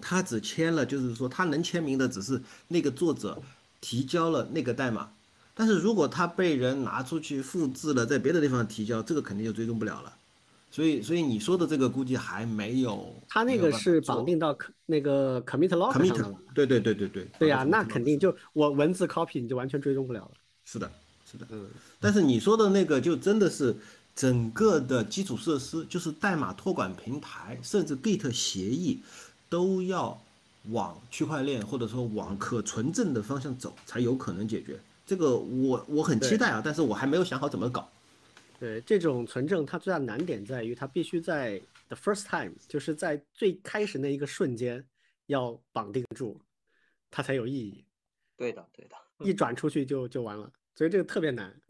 他只签了，就是说他能签名的只是那个作者提交了那个代码。但是如果他被人拿出去复制了，在别的地方提交，这个肯定就追踪不了了。所以，所以你说的这个估计还没有。他那个是绑定到那个 commit log 上的。对对对对对。对呀，那肯定就我文字 copy 你就完全追踪不了了。是的，是的。嗯。但是你说的那个就真的是整个的基础设施，就是代码托管平台，甚至 Git 协议，都要往区块链或者说往可存证的方向走，才有可能解决。这个我我很期待啊，但是我还没有想好怎么搞。对，这种存证它最大难点在于它必须在 the first time，就是在最开始那一个瞬间要绑定住，它才有意义。对的，对的。一转出去就就完了，所以这个特别难。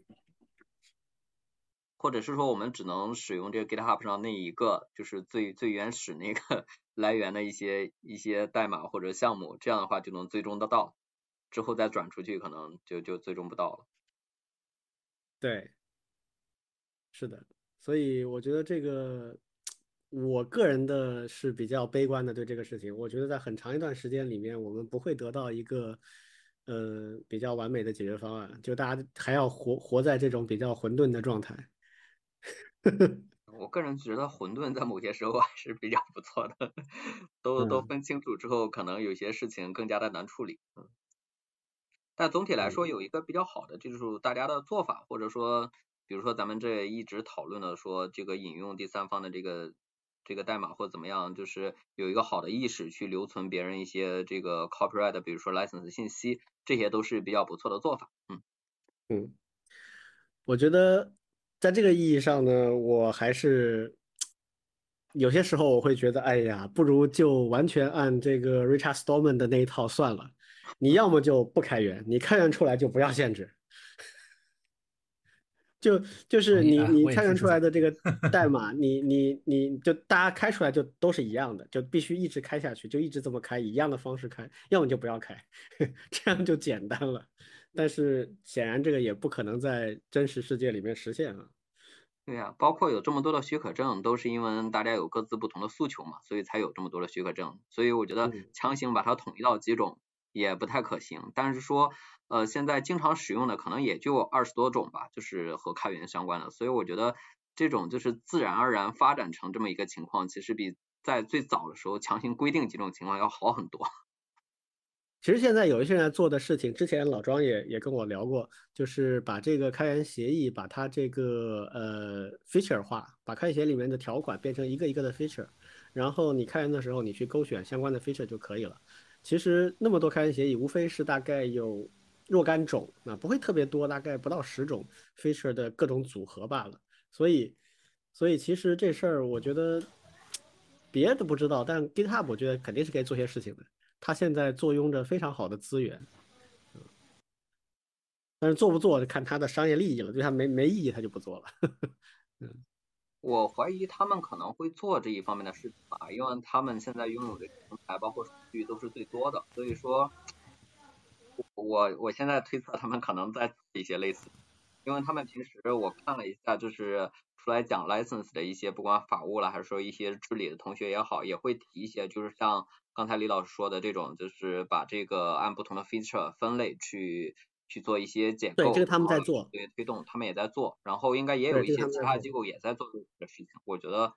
或者是说我们只能使用这个 GitHub 上那一个，就是最最原始那个 来源的一些一些代码或者项目，这样的话就能最终得到。之后再转出去，可能就就最终不到了。对，是的，所以我觉得这个，我个人的是比较悲观的对这个事情。我觉得在很长一段时间里面，我们不会得到一个呃比较完美的解决方案，就大家还要活活在这种比较混沌的状态。我个人觉得混沌在某些时候还是比较不错的，都都分清楚之后，可能有些事情更加的难处理。嗯。但总体来说，有一个比较好的，就是大家的做法，或者说，比如说咱们这一直讨论的说，这个引用第三方的这个这个代码或怎么样，就是有一个好的意识去留存别人一些这个 copyright，比如说 license 信息，这些都是比较不错的做法。嗯嗯，我觉得在这个意义上呢，我还是有些时候我会觉得，哎呀，不如就完全按这个 Richard Stallman 的那一套算了。你要么就不开源，你开源出来就不要限制，就就是你你开源出来的这个代码，你你你就大家开出来就都是一样的，就必须一直开下去，就一直这么开，一样的方式开，要么就不要开，这样就简单了。但是显然这个也不可能在真实世界里面实现啊。对呀，包括有这么多的许可证，都是因为大家有各自不同的诉求嘛，所以才有这么多的许可证。所以我觉得强行把它统一到几种。也不太可行，但是说，呃，现在经常使用的可能也就二十多种吧，就是和开源相关的，所以我觉得这种就是自然而然发展成这么一个情况，其实比在最早的时候强行规定几种情况要好很多。其实现在有一些人做的事情，之前老庄也也跟我聊过，就是把这个开源协议，把它这个呃 feature 化，把开源协议里面的条款变成一个一个的 feature，然后你开源的时候你去勾选相关的 feature 就可以了。其实那么多开源协议，无非是大概有若干种，啊，不会特别多，大概不到十种 feature 的各种组合罢了。所以，所以其实这事儿，我觉得别的不知道，但 GitHub 我觉得肯定是可以做些事情的。它现在坐拥着非常好的资源，嗯，但是做不做就看它的商业利益了。对它没没意义，它就不做了。嗯，我怀疑他们可能会做这一方面的事情吧，因为他们现在拥有的平台包括数据都是最多的，所以说，我我现在推测他们可能在做一些类似。因为他们平时我看了一下，就是出来讲 license 的一些，不管法务了还是说一些治理的同学也好，也会提一些，就是像刚才李老师说的这种，就是把这个按不同的 feature 分类去去做一些解构。对，这个他们在做。对，推动他们也在做，然后应该也有一些其他机构也在做这个事情。我觉得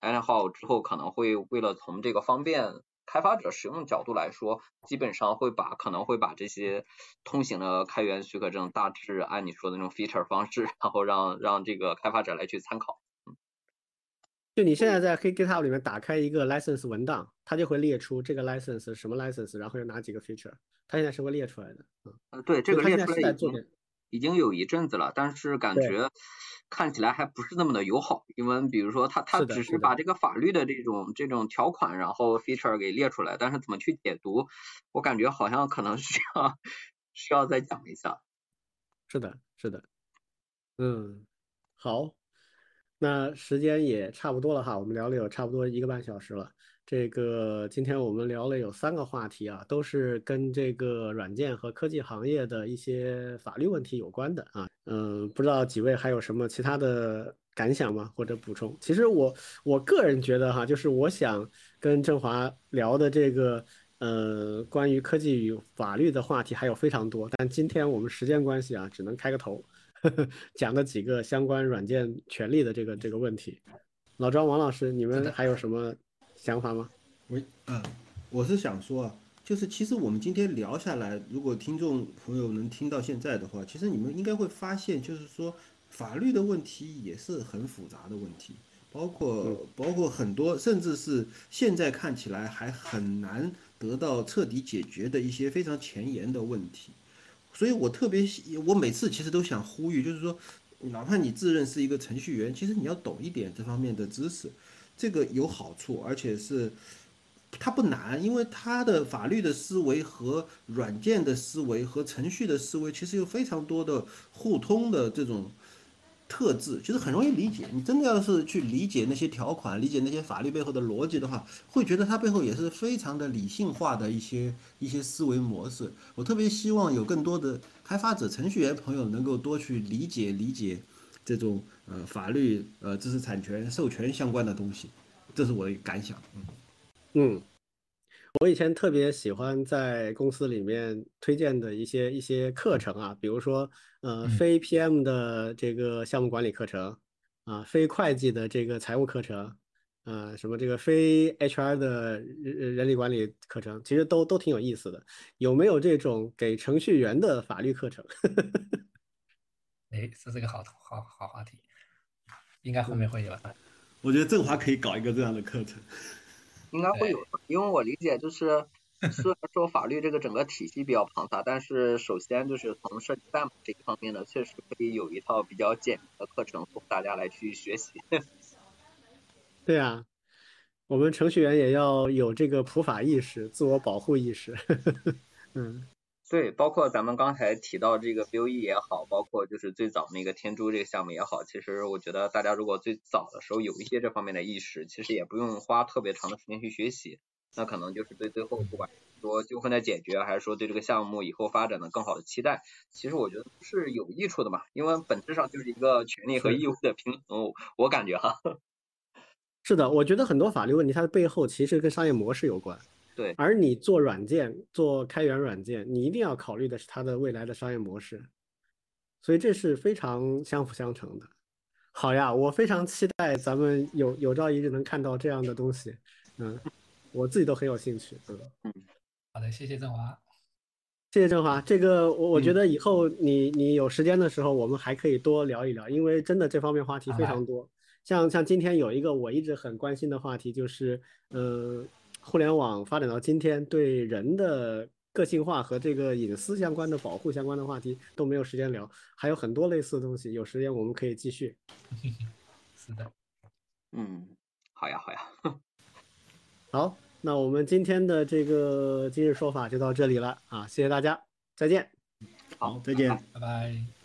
anyhow 之后可能会为了从这个方便。开发者使用角度来说，基本上会把可能会把这些通行的开源许可证大致按你说的那种 feature 方式，然后让让这个开发者来去参考。嗯，就你现在在 GitHub 里面打开一个 license 文档，它就会列出这个 license 什么 license，然后有哪几个 feature，它现在是会列出来的。嗯，对，这个列出来已经已经有一阵子了，但是感觉。看起来还不是那么的友好，因为比如说它它只是把这个法律的这种这种条款，然后 feature 给列出来，但是怎么去解读，我感觉好像可能需要需要再讲一下。是的，是的，嗯，好，那时间也差不多了哈，我们聊了有差不多一个半小时了。这个今天我们聊了有三个话题啊，都是跟这个软件和科技行业的一些法律问题有关的啊。嗯，不知道几位还有什么其他的感想吗？或者补充？其实我我个人觉得哈，就是我想跟振华聊的这个呃关于科技与法律的话题还有非常多，但今天我们时间关系啊，只能开个头，讲了几个相关软件权利的这个这个问题。老庄、王老师，你们还有什么？想法吗？我嗯，我是想说啊，就是其实我们今天聊下来，如果听众朋友能听到现在的话，其实你们应该会发现，就是说法律的问题也是很复杂的问题，包括包括很多，甚至是现在看起来还很难得到彻底解决的一些非常前沿的问题。所以我特别，我每次其实都想呼吁，就是说，哪怕你自认是一个程序员，其实你要懂一点这方面的知识。这个有好处，而且是它不难，因为它的法律的思维和软件的思维和程序的思维其实有非常多的互通的这种特质，其实很容易理解。你真的要是去理解那些条款，理解那些法律背后的逻辑的话，会觉得它背后也是非常的理性化的一些一些思维模式。我特别希望有更多的开发者、程序员朋友能够多去理解理解这种。呃，法律、呃，知识产权、授权相关的东西，这是我的感想。嗯，嗯，我以前特别喜欢在公司里面推荐的一些一些课程啊，比如说呃，非 PM 的这个项目管理课程啊，非会计的这个财务课程，呃，什么这个非 HR 的人人力管理课程，其实都都挺有意思的。有没有这种给程序员的法律课程？哎，这是个好好好话题。应该后面会有，我觉得振华可以搞一个这样的课程，应该会有，因为我理解就是，虽然说法律这个整个体系比较庞大，但是首先就是从设计代码这一方面呢，确实可以有一套比较简明的课程供大家来去学习。对啊，我们程序员也要有这个普法意识、自我保护意识。嗯。对，包括咱们刚才提到这个 BOE 也好，包括就是最早那个天珠这个项目也好，其实我觉得大家如果最早的时候有一些这方面的意识，其实也不用花特别长的时间去学习，那可能就是对最后不管说纠纷的解决，还是说对这个项目以后发展的更好的期待，其实我觉得是有益处的嘛，因为本质上就是一个权利和义务的平衡，我感觉哈。是的，我觉得很多法律问题它的背后其实跟商业模式有关。对，而你做软件、做开源软件，你一定要考虑的是它的未来的商业模式，所以这是非常相辅相成的。好呀，我非常期待咱们有有朝一日能看到这样的东西。嗯，我自己都很有兴趣。嗯嗯，好的，谢谢振华，谢谢振华。这个我我觉得以后你你有时间的时候，我们还可以多聊一聊，因为真的这方面话题非常多。像像今天有一个我一直很关心的话题，就是嗯。互联网发展到今天，对人的个性化和这个隐私相关的保护相关的话题都没有时间聊，还有很多类似的东西，有时间我们可以继续。是的，嗯，好呀，好呀。好，那我们今天的这个今日说法就到这里了啊，谢谢大家，再见。好，再见，拜拜。